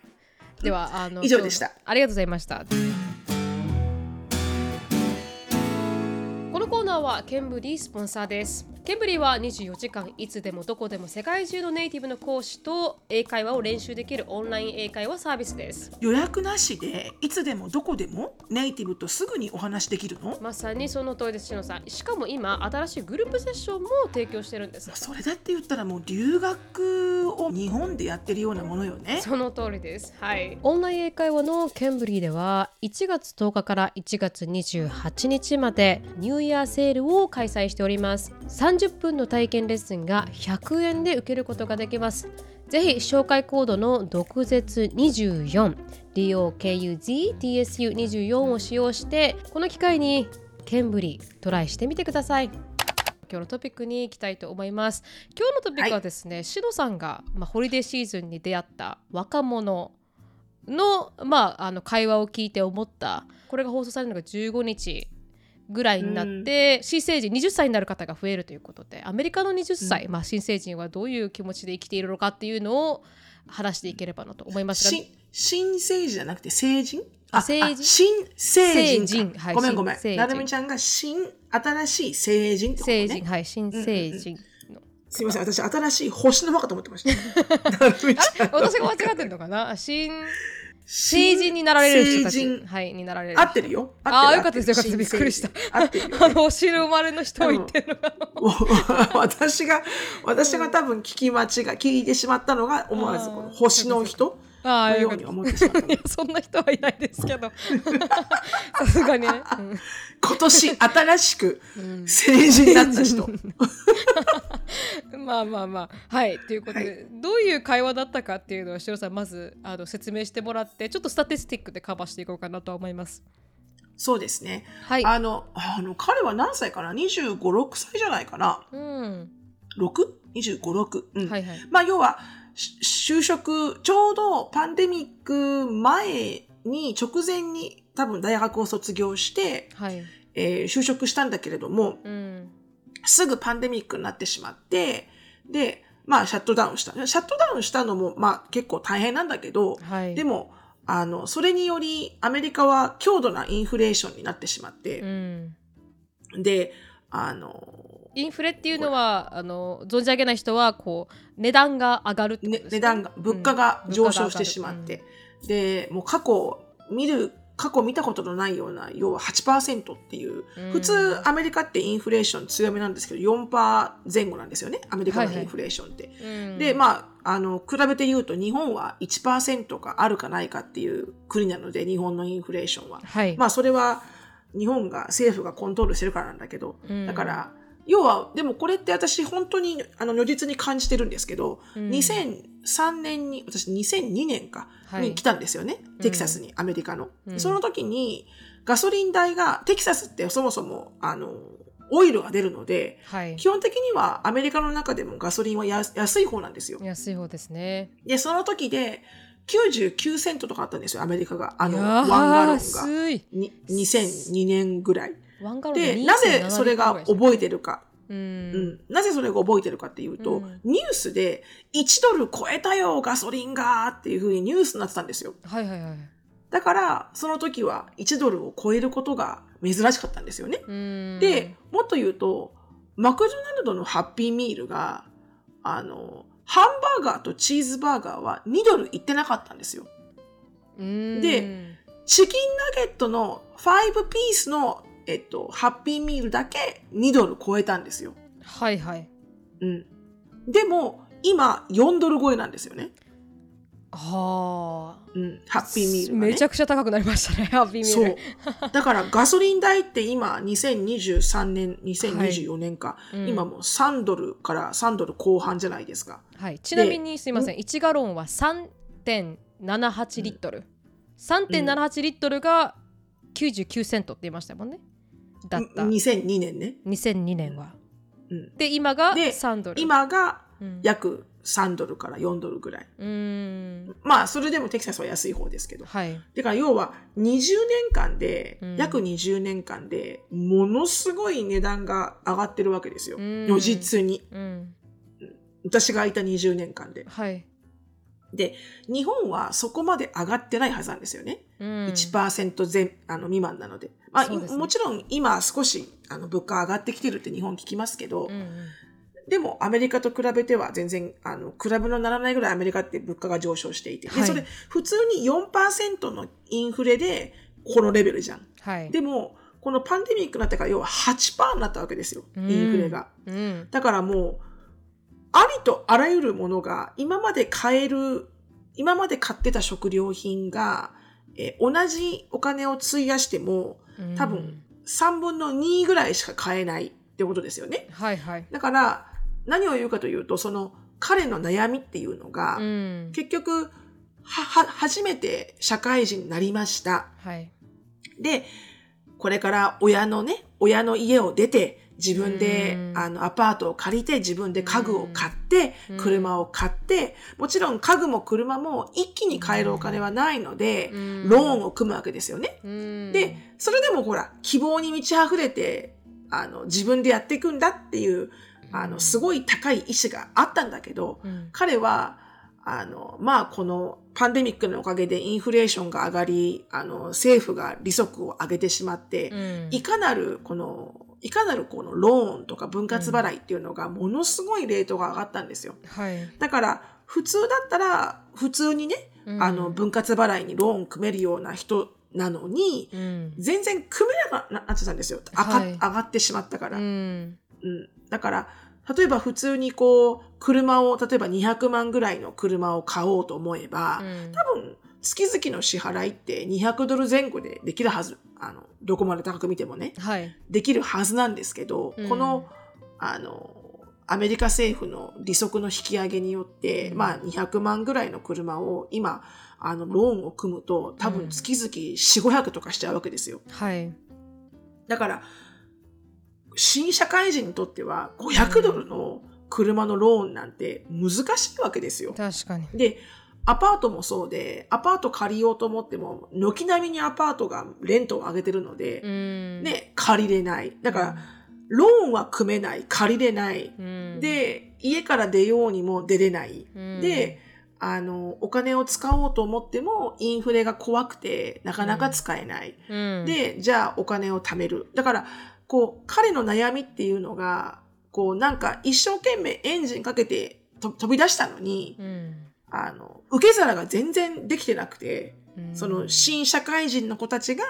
ではあの以上でしたありがとうございました。ーはケンブリースポンサーです。ケンブリーは24時間いつでもどこでも世界中のネイティブの講師と英会話を練習できるオンライン英会話サービスです。予約なしでいつでもどこでもネイティブとすぐにお話できるの？まさにその通りです、しのさん。しかも今、新しいグループセッションも提供してるんです。それだって言ったらもう留学を日本でやってるようなものよね。その通りです。はい。オンライン英会話のケンブリーでは1月10日から1月28日までニューイヤーセールを開催しております。30分の体験レッスンが100円で受けることができます。ぜひ紹介コードの毒舌24 DOKUZTSU24 を使用してこの機会にケンブリートライしてみてください。今日のトピックに行きたいと思います。今日のトピックはですね、シドさんが、まあ、ホリデーシーズンに出会った若者の,、まあ、あの会話を聞いて思ったこれが放送されるのが15日ぐらいになって、新成人20歳になる方が増えるということでアメリカの20歳、まあ、新成人はどういう気持ちで生きているのかっていうのを話していければなと思いますが。新新成人じゃなくて成人？あ成人？新成人。はいごめんごめん。なるみちゃんが新新しい成人ってことね。成人。はい新成人の、すみません。私新しい星の方かと思ってました。私が間違ってるのかな？新成人になられる人たち。はいになられる合ってるよ。合あある。よかったですよかったですびっくりした。あのお汁生まれの人を言ってるのが。私が私が多分聞き間違い聞いてしまったのが思わずこの星の人あように思ってしまった そんな人はいないですけど。さすがにね、うん。今年新しく成人になった人、まあまあまあ。はいということで、どういう会話だったかっていうのをしろさんまずあの説明してもらってちょっとスタティスティックでカバーしていこうかなとは思います。そうですね。はい。あのあの彼は何歳かな？2 5 6歳じゃないかな？うん、6?25,6、うん。はいはい。まあ要はし就職ちょうどパンデミック前に直前に多分大学を卒業して、はい。えー就職したんだけれどもうんすぐパンデミックになってしまってでまあシャットダウンした。シャットダウンしたのもまあ結構大変なんだけど、はい。でもあのそれによりアメリカは強度なインフレーションになってしまって、うん。であのインフレっていうのはあの存じ上げない人はこう値段が上がるってことねですね値段が物価が上昇してしまっ、うんて、でもう過去見る過去見たことのないような要は8%っていう、うん。普通アメリカってインフレーション強めなんですけど4%前後なんですよねアメリカのはいはい。インフレーションって。うん。でまああの比べて言うと日本は1%があるかないかっていう国なので日本のインフレーションは。はい、まあそれは日本が政府がコントロールしてるからなんだけど、うん。だから要はでもこれって私本当にあの如実に感じてるんですけど、うん。2003年に私2002年かはい。に来たんですよね、テキサスにアメリカの、うん。その時にガソリン代がテキサスってそもそもあのオイルが出るのではい。基本的にはアメリカの中でもガソリンは安安い方なんですよ。安い方ですね。でその時で99セントとかあったんですよアメリカが。あのワンガロンが。安い。に2002年ぐらいでなぜそれが覚えてるか、ううん。ん、なぜそれが覚えてるかっていうと、うん。ニュースで1ドル超えたよガソリンがっていう風にニュースになってたんですよ。はいはいはい。だからその時は1ドルを超えることが珍しかったんですよね、うん。でもっと言うとマクドナルドのハッピーミールがあのハンバーガーとチーズバーガーは2ドルいってなかったんですよ。うん。でチキンナゲットの5ピースの、えっと、ハッピーミールだけ2ドル超えたんですよ。はいはいうん。でも、今、4ドル超えなんですよね。はあうん、ハッピーミールが、ね。めちゃくちゃ高くなりましたね ハッピーミーそルう。だからガソリン代って今、2023年、2024年か、うん今もう3ドルから3ドル後半じゃないですか。はい、ちなみにすいません1ガロンは3.78リットル、3.78リットルが99セントって言いましたもんねだった2002年ね。2002年は、うんで今がで3ドル今がうん約3ドルから4ドルぐらい。うーんまあ、それでもテキサスは安い方ですけど。はいだから要は20年間で、うん約20年間でものすごい値段が上がってるわけですよ。うん如実に。うん私がいた20年間で。はい、で、日本はそこまで上がってないはずなんですよね。うん、1%前あの未満なので。まあ、ね。もちろん今少しあの物価上がってきてるって日本聞きますけど、うんうん。でもアメリカと比べては全然あの比べのならないぐらいアメリカって物価が上昇していて、はそれ普通に4%のインフレでこのレベルじゃん。はい。でもこのパンデミックになってから要は8%になったわけですよ、うん。インフレが。うん。だからもうありとあらゆるものが今まで買える今まで買ってた食料品が、えー同じお金を費やしてもうん多分3分の2ぐらいしか買えないってことですよね。はいはいだから何を言うかというとその彼の悩みっていうのが、うん結局はは初めて社会人になりました。はいでこれから親のね親の家を出て自分でうん。あのアパートを借りて自分で家具を買ってうん。車を買ってもちろん家具も車も一気に買えるお金はないのでうん。ローンを組むわけですよね。うん。でそれでもほら希望に満ち溢れてあの自分でやっていくんだっていうあのすごい高い意志があったんだけどうん。彼はあのまあこのパンデミックのおかげでインフレーションが上がりあの政府が利息を上げてしまって、うん。いかなるこのいかなるこのローンとか分割払いっていうのがものすごいレートが上がったんですよ。はい。だから普通だったら普通にね、うん。あの分割払いにローン組めるような人なのに、うん。全然組めなくなってたんですよ。あかはい。上がってしまったから。ううん。んだから、例えば普通にこう、車を、例えば200万ぐらいの車を買おうと思えば、うん。多分、月々の支払いって200ドル前後でできるはず。あの、どこまで高く見てもね、はい。できるはずなんですけど、うん。この、あの、アメリカ政府の利息の引き上げによって、うん。まあ200万ぐらいの車を今、あの、ローンを組むと、多分月々4、500とかしちゃうわけですよ。はい。だから、新社会人にとっては500ドルの車のローンなんて難しいわけですよ。確かに。で、アパートもそうで、アパート借りようと思っても、軒並みにアパートがレントを上げてるので、うんね、借りれない。だから、ローンは組めない、借りれない。うんで、家から出ようにも出れない。うんで、あの、お金を使おうと思っても、インフレが怖くて、なかなか使えない。うんで、じゃあお金を貯める。だから、こう、彼の悩みっていうのが、こう、なんか一生懸命エンジンかけてと飛び出したのに、うんあの、受け皿が全然できてなくて、うん。その新社会人の子たちが、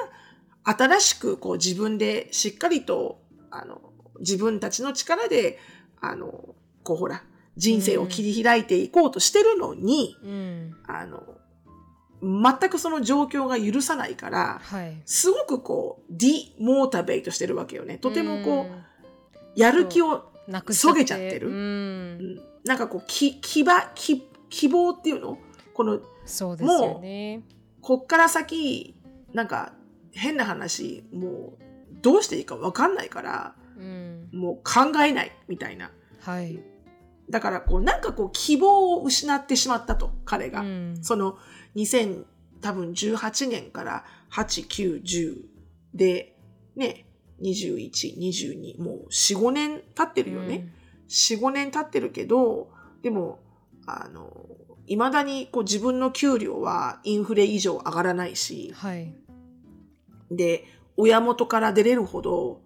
新しくこう自分でしっかりと、あの、自分たちの力で、あの、こうほら、人生を切り開いていこうとしてるのに、うん。あの、全くその状況が許さないから、はい。すごくこう、ディモータベイトしてるわけよね。とてもこう、ん。やる気を、なくそげちゃってる。うん。うん。なんかこう、き希望っていうの？この、そうですよねこっから先、なんか、変な話、もう、どうしていいかわかんないから、うんもう考えない、みたいな。はいだから、こう、なんかこう、希望を失ってしまったと、彼が。うんその、2000、多分18年から8、9、10で、ね、21、22、もう4、5年経ってるよね。4、5年経ってるけど、でも、あの、未だにこう自分の給料はインフレ以上上がらないうんし、はい。で、親元から出れるほど、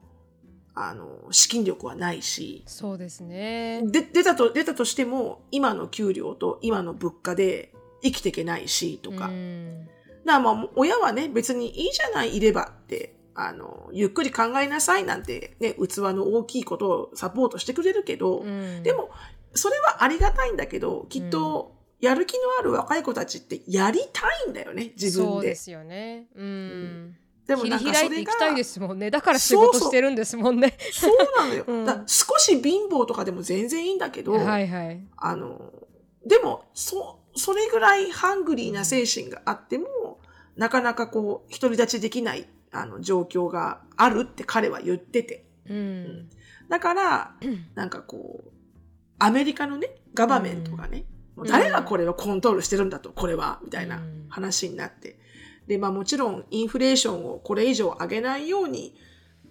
あの、資金力はないし、そうですね。で、出たと、出たとしても、今の給料と今の物価で生きていけないし、とか。うん。だからまあ、親はね、別にいいじゃない、いればって、あの、ゆっくり考えなさいなんて、ね、器の大きいことをサポートしてくれるけど、うん。でも、それはありがたいんだけど、きっと、やる気のある若い子たちってやりたいんだよね自分で。そうですよね。うん。でもなんかそれが開いていきたいですもんね。だから仕事してるんですもんね。そうなのよ。うんだ少し貧乏とかでも全然いいんだけど、はいはい。あの、でも、そ、それぐらいハングリーな精神があっても、なかなかこう、独り立ちできない、あの、状況があるって彼は言ってて。うん。だから、なんかこう、アメリカのね、ガバメントがね、もう誰がこれをコントロールしてるんだと、これは、みたいなうん。話になって。で、まあもちろん、インフレーションをこれ以上上げないように、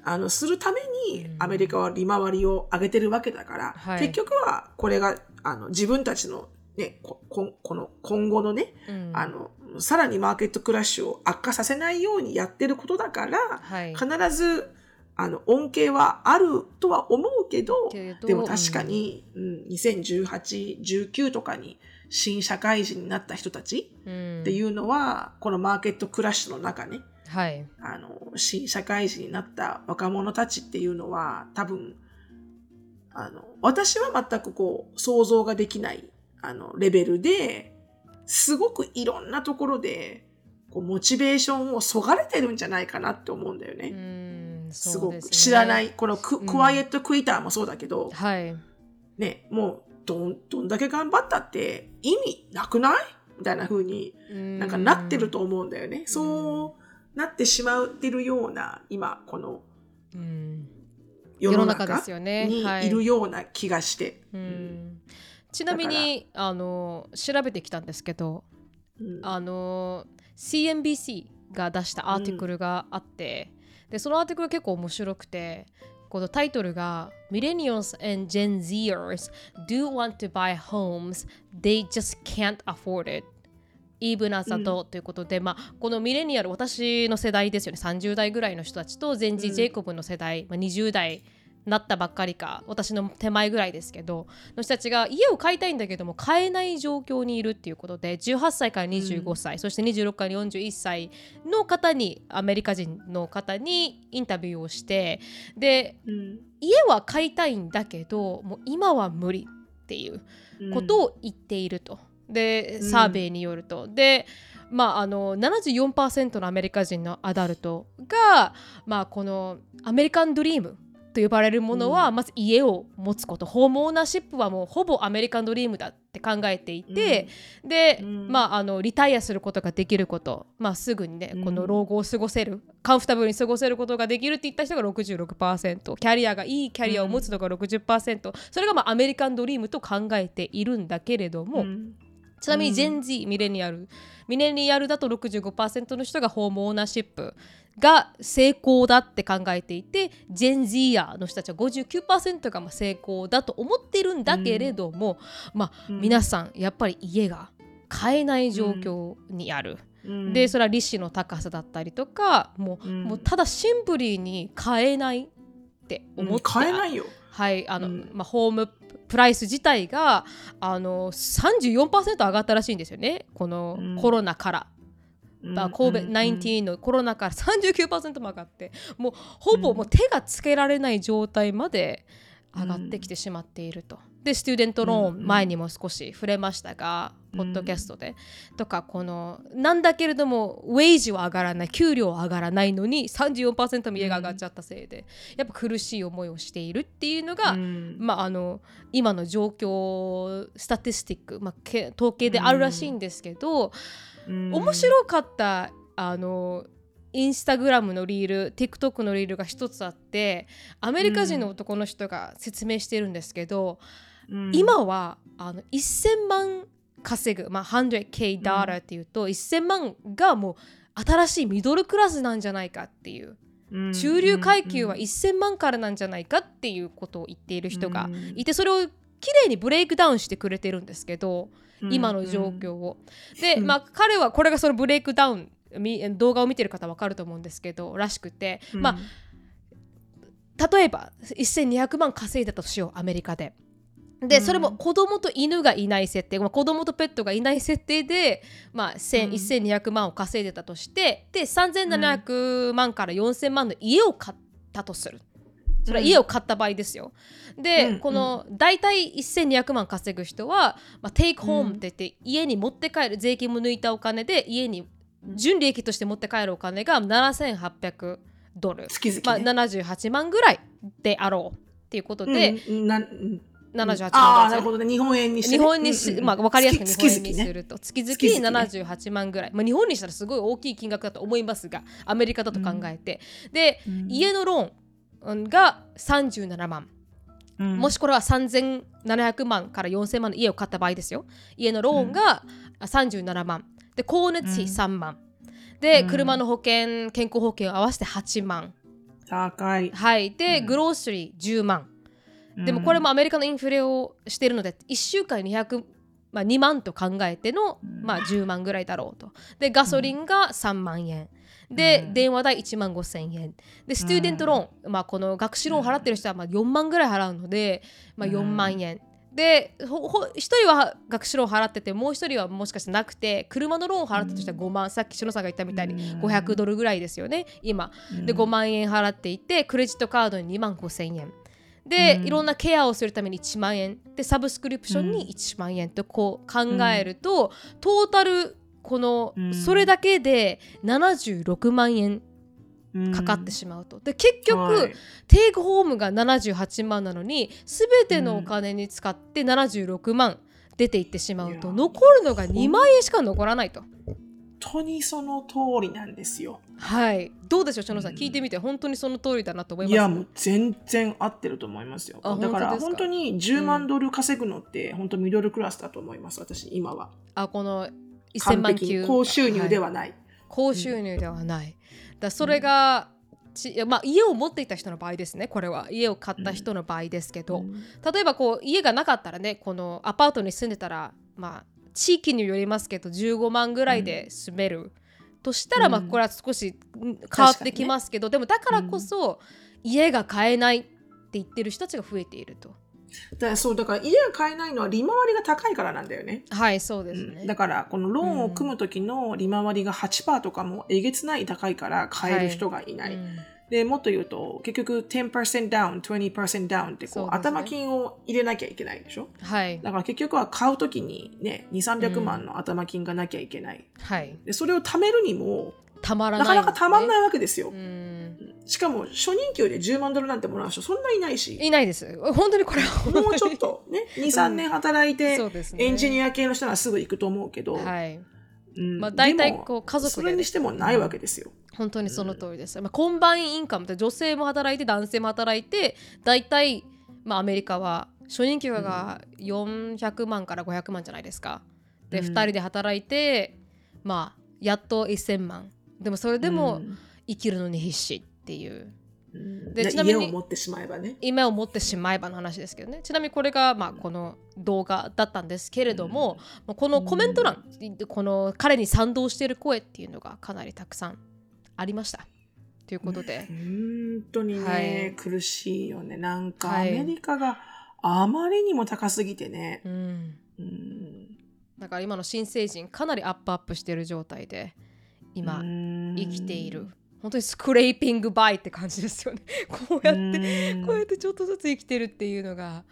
あの、するためにう、ん。アメリカは利回りを上げてるわけだから、はい。結局は、これが、あの、自分たちの、ね、こここの今後のね、うん。あの、さらにマーケットクラッシュを悪化させないようにやってることだから、はい。必ず、あの、恩恵はあるとは思うけど、でも確かに、うん、2018、19とかに新社会人になった人たちうん、っていうのは、このマーケットクラッシュの中ね、はい。あの、新社会人になった若者たちっていうのは、多分、あの、私は全くこう、想像ができない、あの、レベルで、すごくいろんなところで、こう、モチベーションをそがれてるんじゃないかなって思うんだよね。うん。すごく知らない、このク,、うん。クワイエットクイターもそうだけど、はい。ね、もう、どん、どんだけ頑張ったって意味なくない？みたいな風にななんかなってると思うんだよね。そうなってしまってるような、今、このうん。世の中世の中ですよね。にはい。いるような気がして。うん。ちなみにあの調べてきたんですけどうん。あの CNBC が出したアーティクルがあって、でそのアーティクル結構面白くてこのタイトルが Millennials and Gen Zers do want to buy homes they just can't afford it. even as adult、ということで、まあ、このミレニアル私の世代ですよね。30代ぐらいの人たちとゼンジ・ェイコブの世代、まあ、20代なったばっかりか私の手前ぐらいですけどの人たちが家を買いたいんだけども買えない状況にいるっていうことで18歳から25歳、そして26から41歳の方にアメリカ人の方にインタビューをしてでうん家は買いたいんだけどもう今は無理っていうことを言っていると。でうんサーベイによると。でまあ、あの74%のアメリカ人のアダルトが、まあ、このアメリカンドリームと呼ばれるものは、うん。まず家を持つことホームオーナーシップはもうほぼアメリカンドリームだって考えていて、で、うん。まあ、あのリタイアすることができること、まあ、すぐにねうん。この老後を過ごせるカンフタブルに過ごせることができるって言った人が66%キャリアがいいキャリアを持つのが60%、それがまあアメリカンドリームと考えているんだけれども、うん。ちなみにうん。ジェン Z ミレニアルミレニアルだと65%の人がホームオーナーシップが成功だって考えていてジェン Z ヤーの人たちは59%がまあ成功だと思ってるんだけれども、まあうん。皆さんやっぱり家が買えない状況にある。うん。でそれは利子の高さだったりとかもう,、うん。もうただシンプルに買えないって思って、買えないよ。はいあのうん。まあ、ホームプライス自体があの34%上がったらしいんですよね。このうん。コロナから。まあ、うん COVID-19 のコロナから39%も上がってもうほぼもう手がつけられない状態まで上がってきてしまっていると。でスチューデントローうんン前にも少し触れましたが、うん。ポッドキャストで。とかこのなんだけれどもウェイジは上がらない給料は上がらないのに34%も家が上がっちゃったせいで、やっぱ苦しい思いをしているっていうのが、うん。まあ、あの今の状況スタティスティック、まあ、け統計であるらしいんですけど、うん面白かったあのインスタグラムのリール TikTok のリールが一つあってアメリカ人の男の人が説明してるんですけど、うん。今はあの1000万稼ぐ、まあ、100k ダラーっていうと、1000万がもう新しいミドルクラスなんじゃないかっていう。うん。中流階級は1000万からなんじゃないかっていうことを言っている人がいてそれをきれいに breakdown してくれてるんですけど、今の状況を。で、うん。まあ彼はこれがその breakdown み動画を見てる方わかると思うんですけどらしくて、まあ例えば1200万稼いだとしようアメリカで。でうん。それも子供と犬がいない設定、まあ、子供とペットがいない設定で、まあ、1000うん。1200万を稼いでたとしてで3700万から4000万の家を買ったとする。それは家を買った場合ですよ。で、うんこの大体1200万稼ぐ人は、まあ、テイクホームって言って、家に持って帰る税金も抜いたお金で家に純利益として持って帰るお金が7800ドル、月々、まあ、ね78万ぐらいであろうっていうことで、うんなうん。78ああ、万ぐらい。なるほどね。日本円にして日ね、本にし、うんうんまあ、分かりやすく日月本円に。すると。月々ね。78万ぐらい、まあ、日本にしたらすごい大きい金額だと思いますがアメリカだと考えて、で、うん。家のローンが37万、うん。もしこれは3700万から4000万の家を買った場合ですよ。家のローンが37万。で光熱費うん。3万、でうん。車の保険健康保険を合わせて8万。高い。はい。で、うん。グロースリー10万。でもこれもアメリカのインフレをしているので1週間に200、まあ、2万と考えての、うん。まあ、10万ぐらいだろうと。でガソリンが3万円。で、うん。電話代1万5千円。で、スチューデントローン、まあ、この学士ローン払ってる人はまあ4万ぐらい払うので、まあ、4万円。で、ほほ1人は学士ローン払ってて、もう1人はもしかしてなくて、車のローンを払ったとしたら5万、さっき篠さんが言ったみたいにうん。500ドルぐらいですよね、今。でうん。5万円払っていてクレジットカードに2万5千円。で、うん。いろんなケアをするために1万円。でサブスクリプションに1万円とこう考えると、トータルこの、うんそれだけで76万円かかってしまうと。で結局、はいテイクホームが78万なのに全てのお金に使って76万出ていってしまうと、いや残るのが2万円しか残らないと。本当にその通りなんですよ。はい、どうでしょう、しのさん、うん聞いてみて、本当にその通りだなと思います？いやもう全然合ってると思いますよ。あだから本当ですか？本当に10万ドル稼ぐのって本当ミドルクラスだと思います。私今は。あこの1000完璧。万級に高収入では、はい。ない。高収入ではない。だそれが、ちまあ、家を持っていた人の場合ですね。これは。家を買った人の場合ですけど、うん。例えばこう家がなかったらねこのアパートに住んでたらまあ地域によりますけど15万ぐらいで住める、としたら、まあうん。これは少しん変わってきますけど、でもだからこそ、家が買えないって言ってる人たちが増えているとだそうだから家が買えないのは利回りが高いからなんだよね。はいそうですね、うん。だからこのローンを組む時の利回りが8%とかもえげつない高いから買える人がいない。うん。でもっと言うと結局10% down、20% down ってこうね。頭金を入れなきゃいけないでしょ？はい。だから結局は買う時にね2、300万の頭金がなきゃいけない。はい。でそれを貯めるにもたまらなないかなかたまんいないわけですよ。うん。しかも初任給で10万ドルなんてもらう人そんないないし、いないです。本当にこれはもうちょっとね、2、3年働いてエンジニア系の人ならすぐ行くと思うけど、はい。うん。まあ大体こう家族それにしてもないわけですよ。本当にその通りです、まあ、コンバインインカムって女性も働いて男性も働いて大体、まあ、アメリカは初任給が400万から500万じゃないですか。で、うん。2人で働いてまあやっと1000万でもそれでもうん。生きるのに必死っていう。うん。でちなみに家を持ってしまえばね。夢を持ってしまえばの話ですけどね。ちなみにこれが、まあ、この動画だったんですけれども、まあこのコメント欄、この彼に賛同している声っていうのがかなりたくさんありました。ということで、本当にね、はい。苦しいよね。なんかアはい。メリカがあまりにも高すぎてね。うん、うん。だから今の新成人かなりアップアップしている状態で今うん生きている本当にスクレーピングバイって感じですよね こうやってうんこうやってちょっとずつ生きてるっていうのが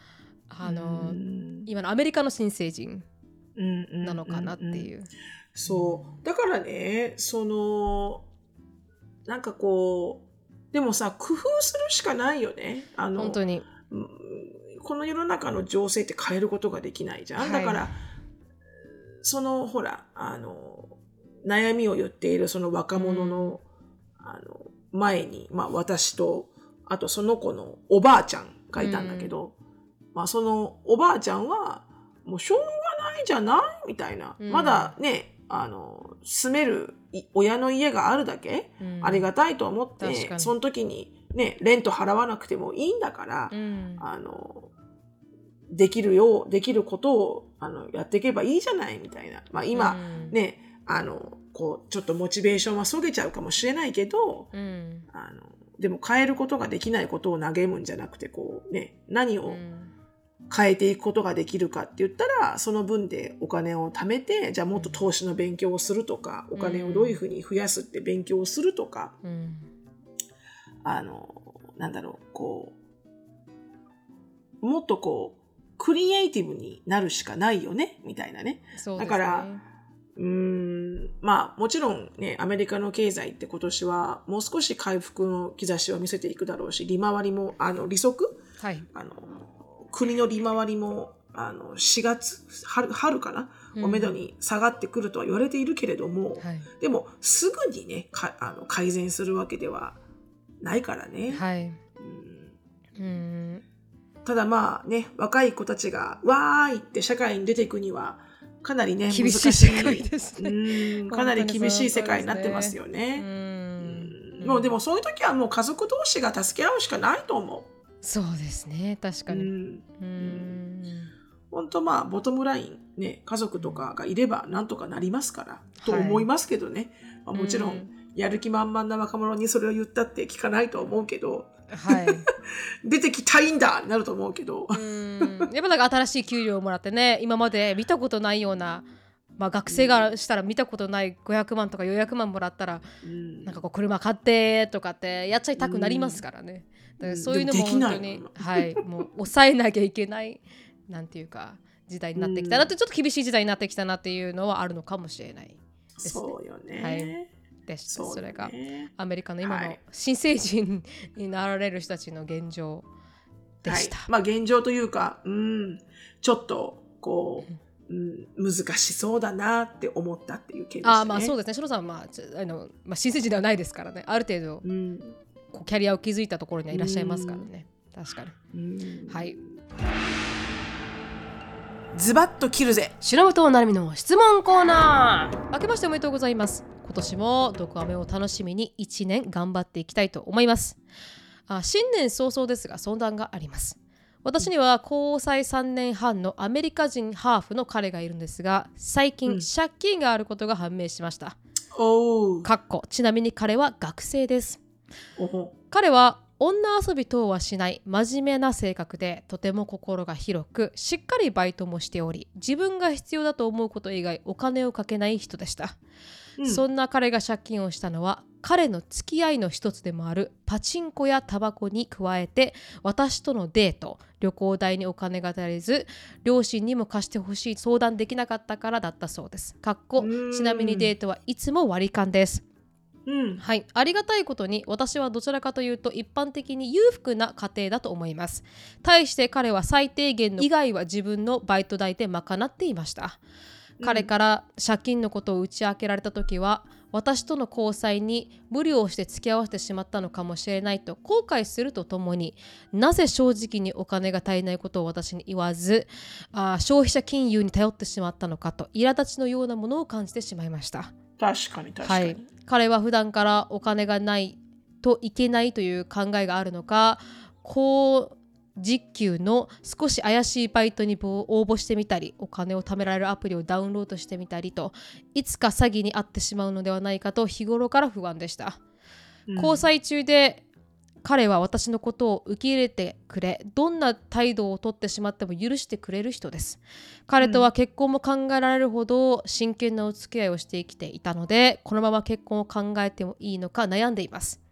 あのうん今のアメリカの新成人ななのかなっていう。そう。だからね、その、なんかこう、でもさ、工夫するしかないよね。あの、本当にうんこの世の中の情勢って変えることができないじゃん。はいだから、その、ほら、あの、悩みを言っているその若者の、あの、前に、まあ私と、あとその子のおばあちゃんがいたんだけど、まあそのおばあちゃんは、もうしょうがないじゃない？みたいな。うん。まだね、あの、住めるい親の家があるだけ、うん。ありがたいと思って、に。その時にね、レント払わなくてもいいんだから、うん。あの、できるよう、できることを、あの、やっていけばいいじゃない？みたいな。まあ今、うん。ね、あの、こう、ちょっとモチベーションはそげちゃうかもしれないけど、うん。あの、でも変えることができないことを嘆むんじゃなくて、こうね、何をうん変えていくことができるかって言ったら、その分でお金を貯めて、じゃあもっと投資の勉強をするとか、お金をどういうふうに増やすって勉強をするとか、うん。あの、なんだろう、こう、もっとこう、クリエイティブになるしかないよね、みたいなね。ね。だからうーん、まあもちろんね、アメリカの経済って今年はもう少し回復の兆しを見せていくだろうし、利回りも、あの、利息？はい。あの、国の利回りも、あの、4月、春、春かな、うん。おめどに下がってくるとは言われているけれども、はい。でも、すぐにね、かあの改善するわけではないからね。はい。うん。うん。ただまあね、若い子たちが、わーいって社会に出ていくには、かなりね、厳難しい世界ですね。うんかなり厳しい世界になってますようね。ん。もうでもそういう時はもう家族同士が助け合うしかないと思そうですね。確う。かに。うん。うん。本当まあボトムラインね家族とかがいればなんとかなりますから、と思いますけどね、まあ、もちろうんん。やる気満々な若者にそれを言ったって聞かないと思うけどはい。出てきたいんだになると思うけど、うん。やっぱなんか新しい給料をもらってね今まで見たことないような、まあ、学生がしたら見たことない500万とか400万もらったらうん。なんかこう車買ってとかってやっちゃいたくなりますからね、だからそういうのも本当にはい。もう抑えなきゃいけないなんていうか時代になってきた。なって、ちょっと厳しい時代になってきたなっていうのはあるのかもしれないすね。そうよね、はいです。そうよね。それが。アメリカの今のはい。新成人になられる人たちの現状でした。はい、まあ現状というか、うん、ちょっとこう、うん、難しそうだなって思ったっていう件でしたね。あーまあそうですね、シロさんは、まああのまあ、新成人ではないですからね、ある程度うん。こうキャリアを築いたところにはいらっしゃいますからね、確かに。うん。はい。ズバッと切るぜ。白本なるみの質問コーナー。明けましておめでとうございます今年も毒アメを楽しみに1年頑張っていきたいと思います。あ新年早々ですが相談があります。私には交際3年半のアメリカ人ハーフの彼がいるんですが最近うん。借金があることが判明しました、かっこ。ちなみに彼は学生です。彼は女遊び等はしない真面目な性格でとても心が広くしっかりバイトもしており自分が必要だと思うこと以外お金をかけない人でした、うん。そんな彼が借金をしたのは彼の付き合いの一つでもあるパチンコやタバコに加えて私とのデート旅行代にお金が足りず両親にも貸してほしい相談できなかったからだったそうです。かっこうん。ちなみにデートはいつも割り勘です。うん。はい、ありがたいことに私はどちらかというと一般的に裕福な家庭だと思います。対して彼は最低限の以外は自分のバイト代で賄っていました。彼から借金のことを打ち明けられた時は私との交際に無理をして付き合わせてしまったのかもしれないと後悔するとともになぜ正直にお金が足りないことを私に言わずあー消費者金融に頼ってしまったのかと苛立ちのようなものを感じてしまいました。確かに確かに、はい、彼は普段からお金がないといけないという考えがあるのか高時給の少し怪しいバイトに応募してみたりお金を貯められるアプリをダウンロードしてみたりといつか詐欺に遭ってしまうのではないかと日頃から不安でした。うん。交際中で彼は私のことを受け入れてくれどんな態度をとってしまっても許してくれる人です。彼とは結婚も考えられるほど真剣なお付き合いをして生きていたのでこのまま結婚を考えてもいいのか悩んでいます。うん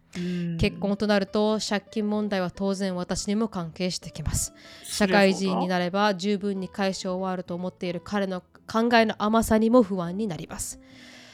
結婚となると借金問題は当然私にも関係してきます。社会人になれば十分に解消はあると思っている彼の考えの甘さにも不安になります。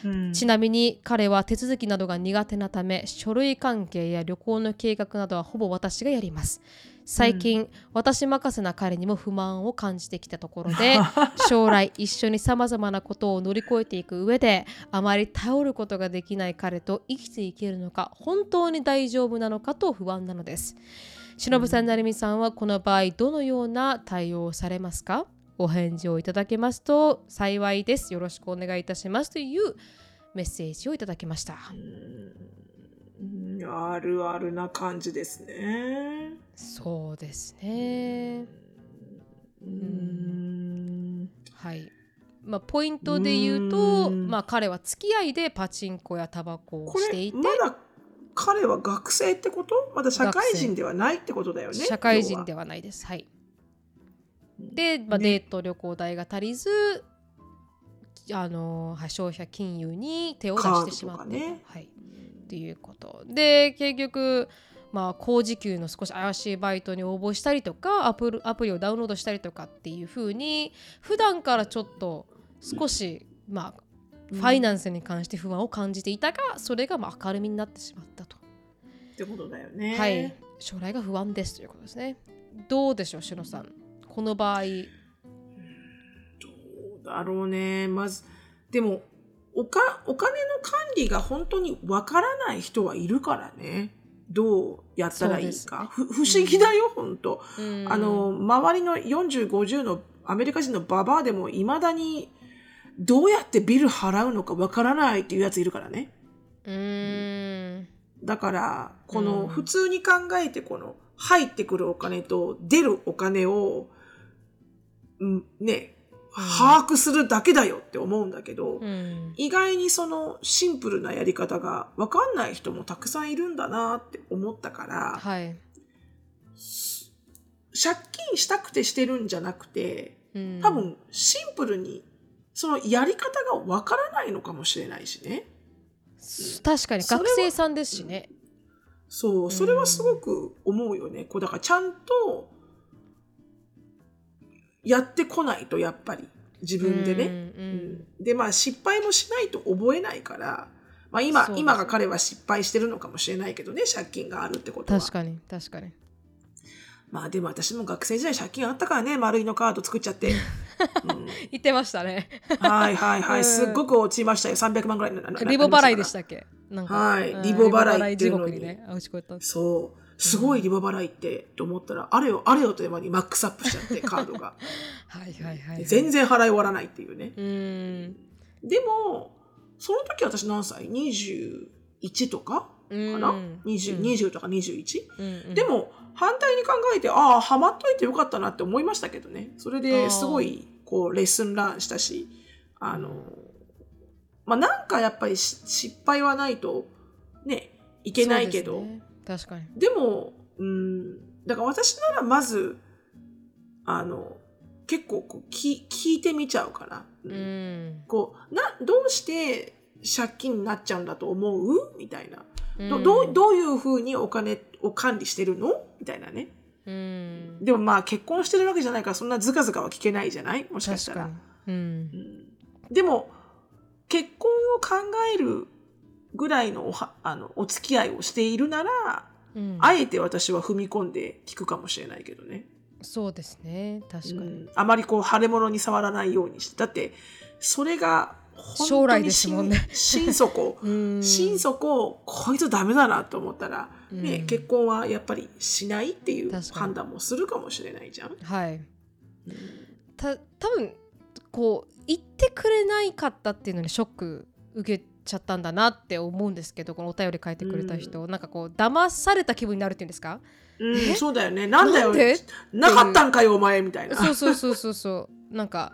うん。ちなみに彼は手続きなどが苦手なため書類関係や旅行の計画などはほぼ私がやります最近、私任せな彼にも不満を感じてきたところで 将来一緒にさまざまなことを乗り越えていく上であまり頼ることができない彼と生きていけるのか本当に大丈夫なのかと不安なのです忍さん成美さんはこの場合どのような対応をされますか？お返事をいただけますと幸いです。よろしくお願いいたしますというメッセージをいただきました。うんあるあるな感じですね。そうですね。うんはい。まあ、ポイントで言うと、うんまあ、彼は付き合いでパチンコやタバコをしていて、まだ彼は学生ってこと？まだ社会人ではないってことだよね。社会人ではないです。はい。で、まあ、ねデート旅行代が足りず、あのはい消費者金融に手を出してしまってねはい、っていうことで結局まあ、高時給の少し怪しいバイトに応募したりとかアプアプリをダウンロードしたりとかっていう風に普段からちょっと少し、まあ、ファイナンスに関して不安を感じていたが、それがまあ明るみになってしまったと。ってことだよね。はい、将来が不安ですということですね。どうでしょう、しのさん。この場合、だろうね。まず、でも、おか、お金の管理が本当にわからない人はいるからね。どうやったらいいか。ふ不思議だよ、本当。うんあの、周りの40、50のアメリカ人のババアでも未だにどうやってビル払うのかわからないっていうやついるからね。うーん、だから、こうんの普通に考えて、この入ってくるお金と出るお金を、うんね、把握するだけだよって思うんだけど、うん、意外にそのシンプルなやり方がわかんない人もたくさんいるんだなって思ったから、はい。借金したくてしてるんじゃなくて、うん多分シンプルにそのやり方がわからないのかもしれないしね。確かに学生さんですしね。そう、それはすごく思うよね。こうだからちゃんとやってこないとやっぱり自分でね。うんうんでまあ失敗もしないと覚えないから、まあ今、今が彼は失敗してるのかもしれないけどね借金があるってことは。確かに確かに。まあでも私も学生時代借金あったからね丸いのカード作っちゃって。うん言ってましたね。はいはいはうんいすっごく落ちましたよ300万ぐらいなななリボ払いでしなたっけ？なんかはいうんリボ払いっていうのにね。そう。すごいリボ払いって、と思ったら、あれよ、あれよという間にマックスアップしちゃって、カードが。はいはいはい、はい。全然払い終わらないっていうね。うーん。でも、その時私何歳 ?21 とかかな、20, 20とか 21? うんうんでも、反対に考えて、ああ、ハマっといてよかったなって思いましたけどね。それですごい、こう、レッスンランしたし、あの、まあ、なんかやっぱりし失敗はないと、ね、いけないけど、ね確かに。でも、うん、だから私ならまず、あの、結構こう聞聞いてみちゃうかな。ううんん。こう、な、どうして借金になっちゃうんだと思う？みたいな。どうんどうどういうふうにお金を管理してるの？みたいなね。うん。でもまあ結婚してるわけじゃないからそんなズカズカは聞けないじゃない？もしかした。らう。んでも、結婚を考えるぐらいのおはあのお付き合いをしているなら、うんあえて私は踏み込んで聞くかもしれないけどね。そうですね。確かに。うんあまりこう腫れ物に触らないようにして。だって、それが本当に将来ですもんね心心底、うん心底、こいつダメだなと思ったら、ねうん結婚はやっぱりしないっていう判断もするかもしれないじゃん。はい。た多分こう言ってくれないかったっていうのにショック受けちゃったんだなって思うんですけどこのお便り書いてくれた人、なんかこう騙された気分になるっていうんですか？うんえ？そうだよね。なんだよ。なかったんかよ、お前みたいな。そうそうそうそうそう。なんか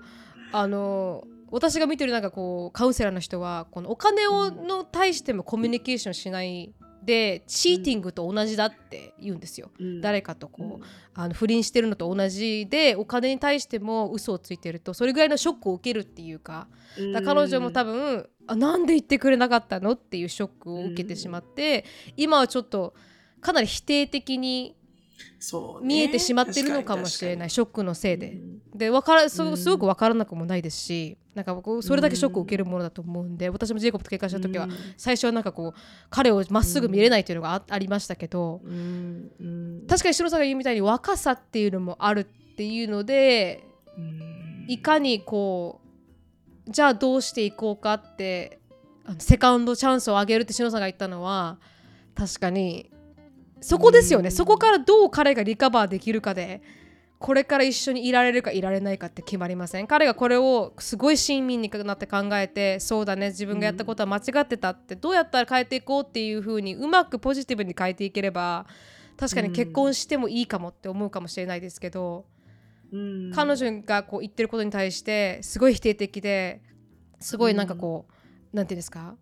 あの私が見てるなんかこうカウンセラーの人はこのお金をの対してもコミュニケーションしないでチーティングと同じだって言うんですよ。うん。誰かとこう、あの不倫してるのと同じでお金に対しても嘘をついてるとそれぐらいのショックを受けるっていうかうん。だ彼女も多分あなんで言ってくれなかったのっていうショックを受けてしまって今はちょっとかなり否定的に見えてしまってるのかもしれない、ショックのせいで。でわからすごく分からなくもないですし、なんか僕それだけショックを受けるものだと思うんで、私もジェイコブと喧嘩した時は、うん。最初はなんかこう彼をまっすぐ見れないというのがあ,、ありましたけどうん。うん。確かに白さんが言うみたいに若さっていうのもあるっていうのでうん。いかにこうじゃあどうしていこうかってあのセカンドチャンスをあげるって篠さんが言ったのは確かにそこですよね、うん。そこからどう彼がリカバーできるかでこれから一緒にいられるかいられないかって決まりません？彼がこれをすごい親身になって考えてそうだね自分がやったことは間違ってたってどうやったら変えていこうっていう風にうまくポジティブに変えていければ確かに結婚してもいいかもって思うかもしれないですけど、うん彼女がこう言ってることに対してすごい否定的ですごいなんかこう、なんていうんですか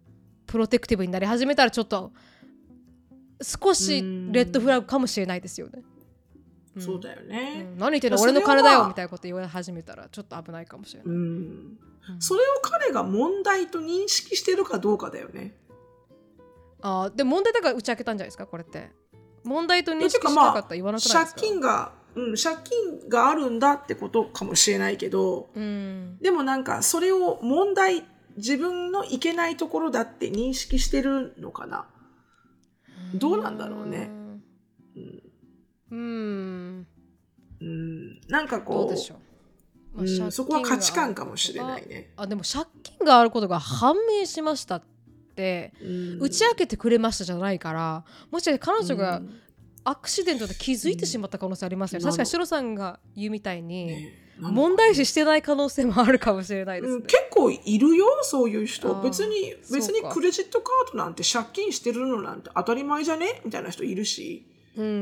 プロテクティブになり始めたらちょっと少しレッドフラグかもしれないですよね。んそうだようね。ん何言ってんの俺の金だよみたいなこと言われ始めたらちょっと危ないかもしれない。うんそれを彼が問題と認識してるかどうかだよね。あーでも問題だから打ち明けたんじゃないですかこれって。問題と認識しなかったら言わなくないですか？借金が、うん、借金があるんだってことかもしれないけど、うん。でもなんかそれを問題、自分のいけないところだって認識してるのかな？どうなんだろうね。うん。うん。うん、なんかどこう。まあうんそこは価値観かもしれないね。あでも借金があることが判明しましたってうん。打ち明けてくれましたじゃないからもしかして彼女がうんアクシデントで気づいてしまった可能性ありますよね、うん。確かにシロさんが言うみたいに、ね問題視してない可能性もあるかもしれないですね。うん、結構いるよそういうあ人ー別に別にクレジットカードなんて借金してるのなんて当たり前じゃね？みたいな人いるし、うんうんう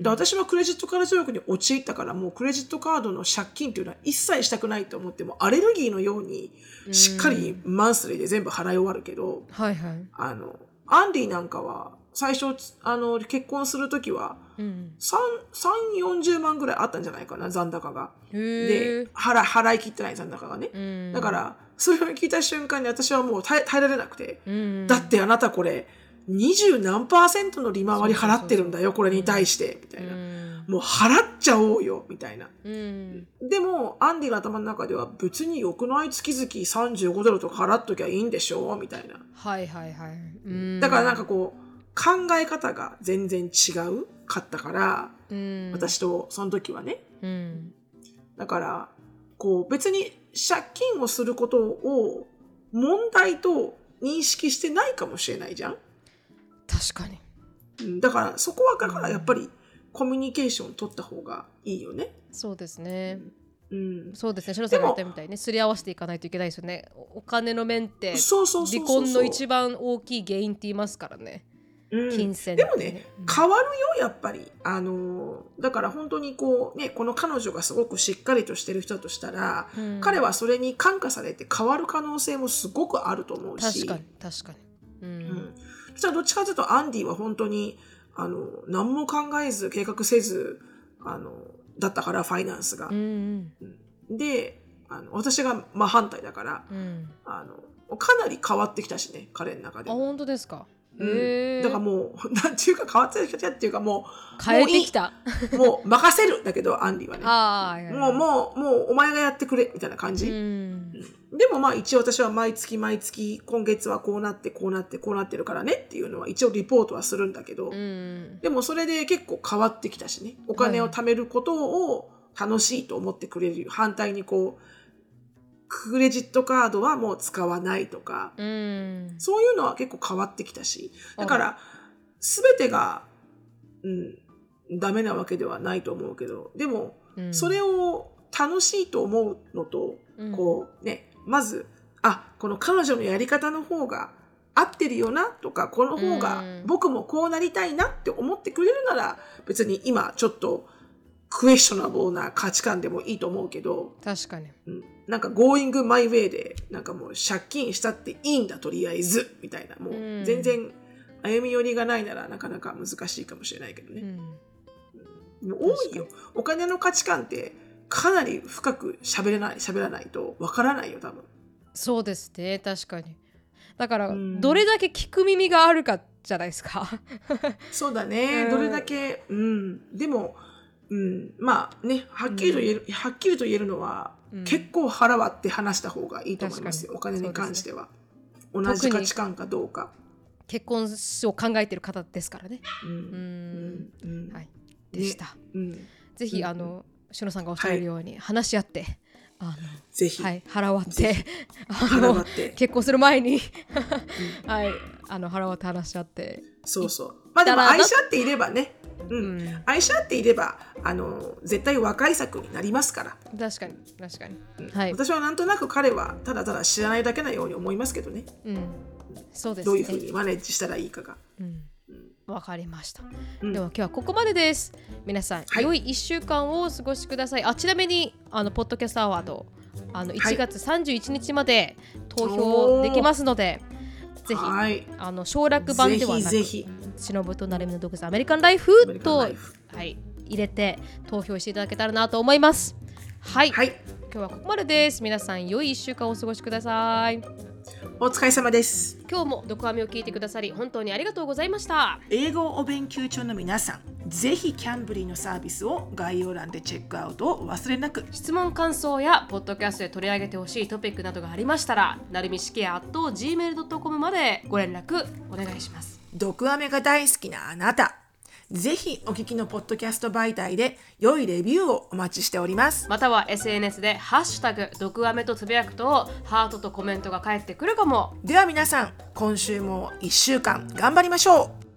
ん。で私はクレジットカード条約に陥ったからもうクレジットカードの借金っていうのは一切したくないと思ってもアレルギーのようにしっかりマンスリーで全部払い終わるけど、はいはい、あのアンディなんかは最初あの結婚する時はうん、340万ぐらいあったんじゃないかな残高が。へでえ、払払い切ってない残高がね。うん、だから、それを聞いた瞬間に私はもう耐え耐えられなくて、うん、だってあなたこれ、二十何パーセントの利回り払ってるんだよ、これに対して、みたいな。うんもう払っちゃおうよ、みたいな。うんでも、アンディの頭の中では別に良くない月々35ドルとか払っときゃいいんでしょみたいな。はいはいはい、うん、だからなんかこう、考え方が全然違うかったから、うん、私とその時はね。うんだから、こう別に借金をすることを問題と認識してないかもしれないじゃん。確かにうんだからそこはだからやっぱりコミュニケーション取った方がいいよね。そうですね、うん。そうですね、シロさんが言ったみたいに、ね、すり合わせていかないといけないですよね。おお金の面って。離婚の一番大きい原因って言いますからね。うん金銭ってでもね、変わるよ、やっぱり。あのー、だから本当にこう、ね、この彼女がすごくしっかりとしてる人としたら、うん彼はそれに感化されて変わる可能性もすごくあると思うし。確かに、確かに。うんうん。そしたらどっちかというと、アンディは本当に、あの、何も考えず、計画せず、あの、だったから、ファイナンスがう。んで、あの私が真反対だから、うんうん、あの、かなり変わってきたしね、彼の中であ、も。本当ですか？うん。だからもう、なんていうか変わってきたっていうかも変えてきた。う、もう任せるだけど、アンディはね。もう、もう、もう、お前がやってくれ、みたいな感うじ。ん。でもまあ一応私は毎月毎月、今月はこうなって、こうなって、こうなってるからねっていうのは一応リポートはするんだけど、うん。でもそれで結構変わってきたしね。お金を貯めることを楽しいと思ってくれるよ。反対にこう、クレジットカードはもう使わないとか、うん。そういうのは結構変わってきたし。だから、すべてが、うん、ダメなわけではないと思うけど、でも、うん。それを楽しいと思うのと、うん。こうね、まず、あ、この彼女のやり方の方が合ってるよなとか、この方がうん。僕もこうなりたいなって思ってくれるなら、別に今ちょっとクエスチョナブルな価値観でもいいと思うけど、確かに。うん、なんか going my way で、なんかもう借金したっていいんだ、とりあえず、みたいな、もうんう全然歩み寄りがないならなかなか難しいかもしれないけどね。うん。多いよ。お金の価値観ってかなり深く喋れない、喋らないとわからないよ、多分。そうですね、確かに。だから、うんどれだけ聞く耳があるかじゃないですか。そうだね。うんどれだけ、うん。でも、うん。まあね、はっきりと言える、はっきりと言えるのは、うん結構腹割って話した方がいいと思いますよ。お金に関しては。に同じ価値観かどうか。結婚を考えてる方ですからね。うん。はい。でした。うん。ぜひ、うんあの、しのさんがおっしゃるように、話し合って、あぜひ、の、はい、腹割って 腹割って。結婚する前に、はい、あの、腹割って話し合って、そうそう。まあでも愛し合っていればね、う。うんん、愛し合っていれば、あの、絶対和解策になりますから。確かに、確かに。うんはい。私はなんとなく彼はただただ知らないだけなように思いますけどね。うん。そうですね。どういうふうにマネージしたらいいかが。うん。わかりました。うんでは今日はここまでです。皆さん、はい良い1週間をお過ごしください。あちなみに、あの、ポッドキャストアワード、あの、はい1月31日まで投票できますので、ぜひ、はい。あの省略版ではなく、ぜひぜしのぶとなるみの独自アメリカンライフとはい、入れて投票していただけたらなと思います。はい、はい。今日はここまでです皆さん良い1週間お過ごしくださいお疲れ様です。今日もドクアメを聞いてくださり本当にありがとうございました英語をお勉強中の皆さん、ぜひキャンブリーのサービスを概要欄でチェックアウトをお忘れなく。質問感想やポッドキャストで取り上げてほしいトピックなどがありましたらなるみしきや gmail.com までご連絡お願いします毒アメが大好きなあなた。ぜひお聞きのポッドキャスト媒体で良いレビューをお待ちしております。または SNS で「ハッシュタグ毒アメ」とつぶやくとハートとコメントが返ってくるかもでは皆さん、今週も1週間頑張りましょう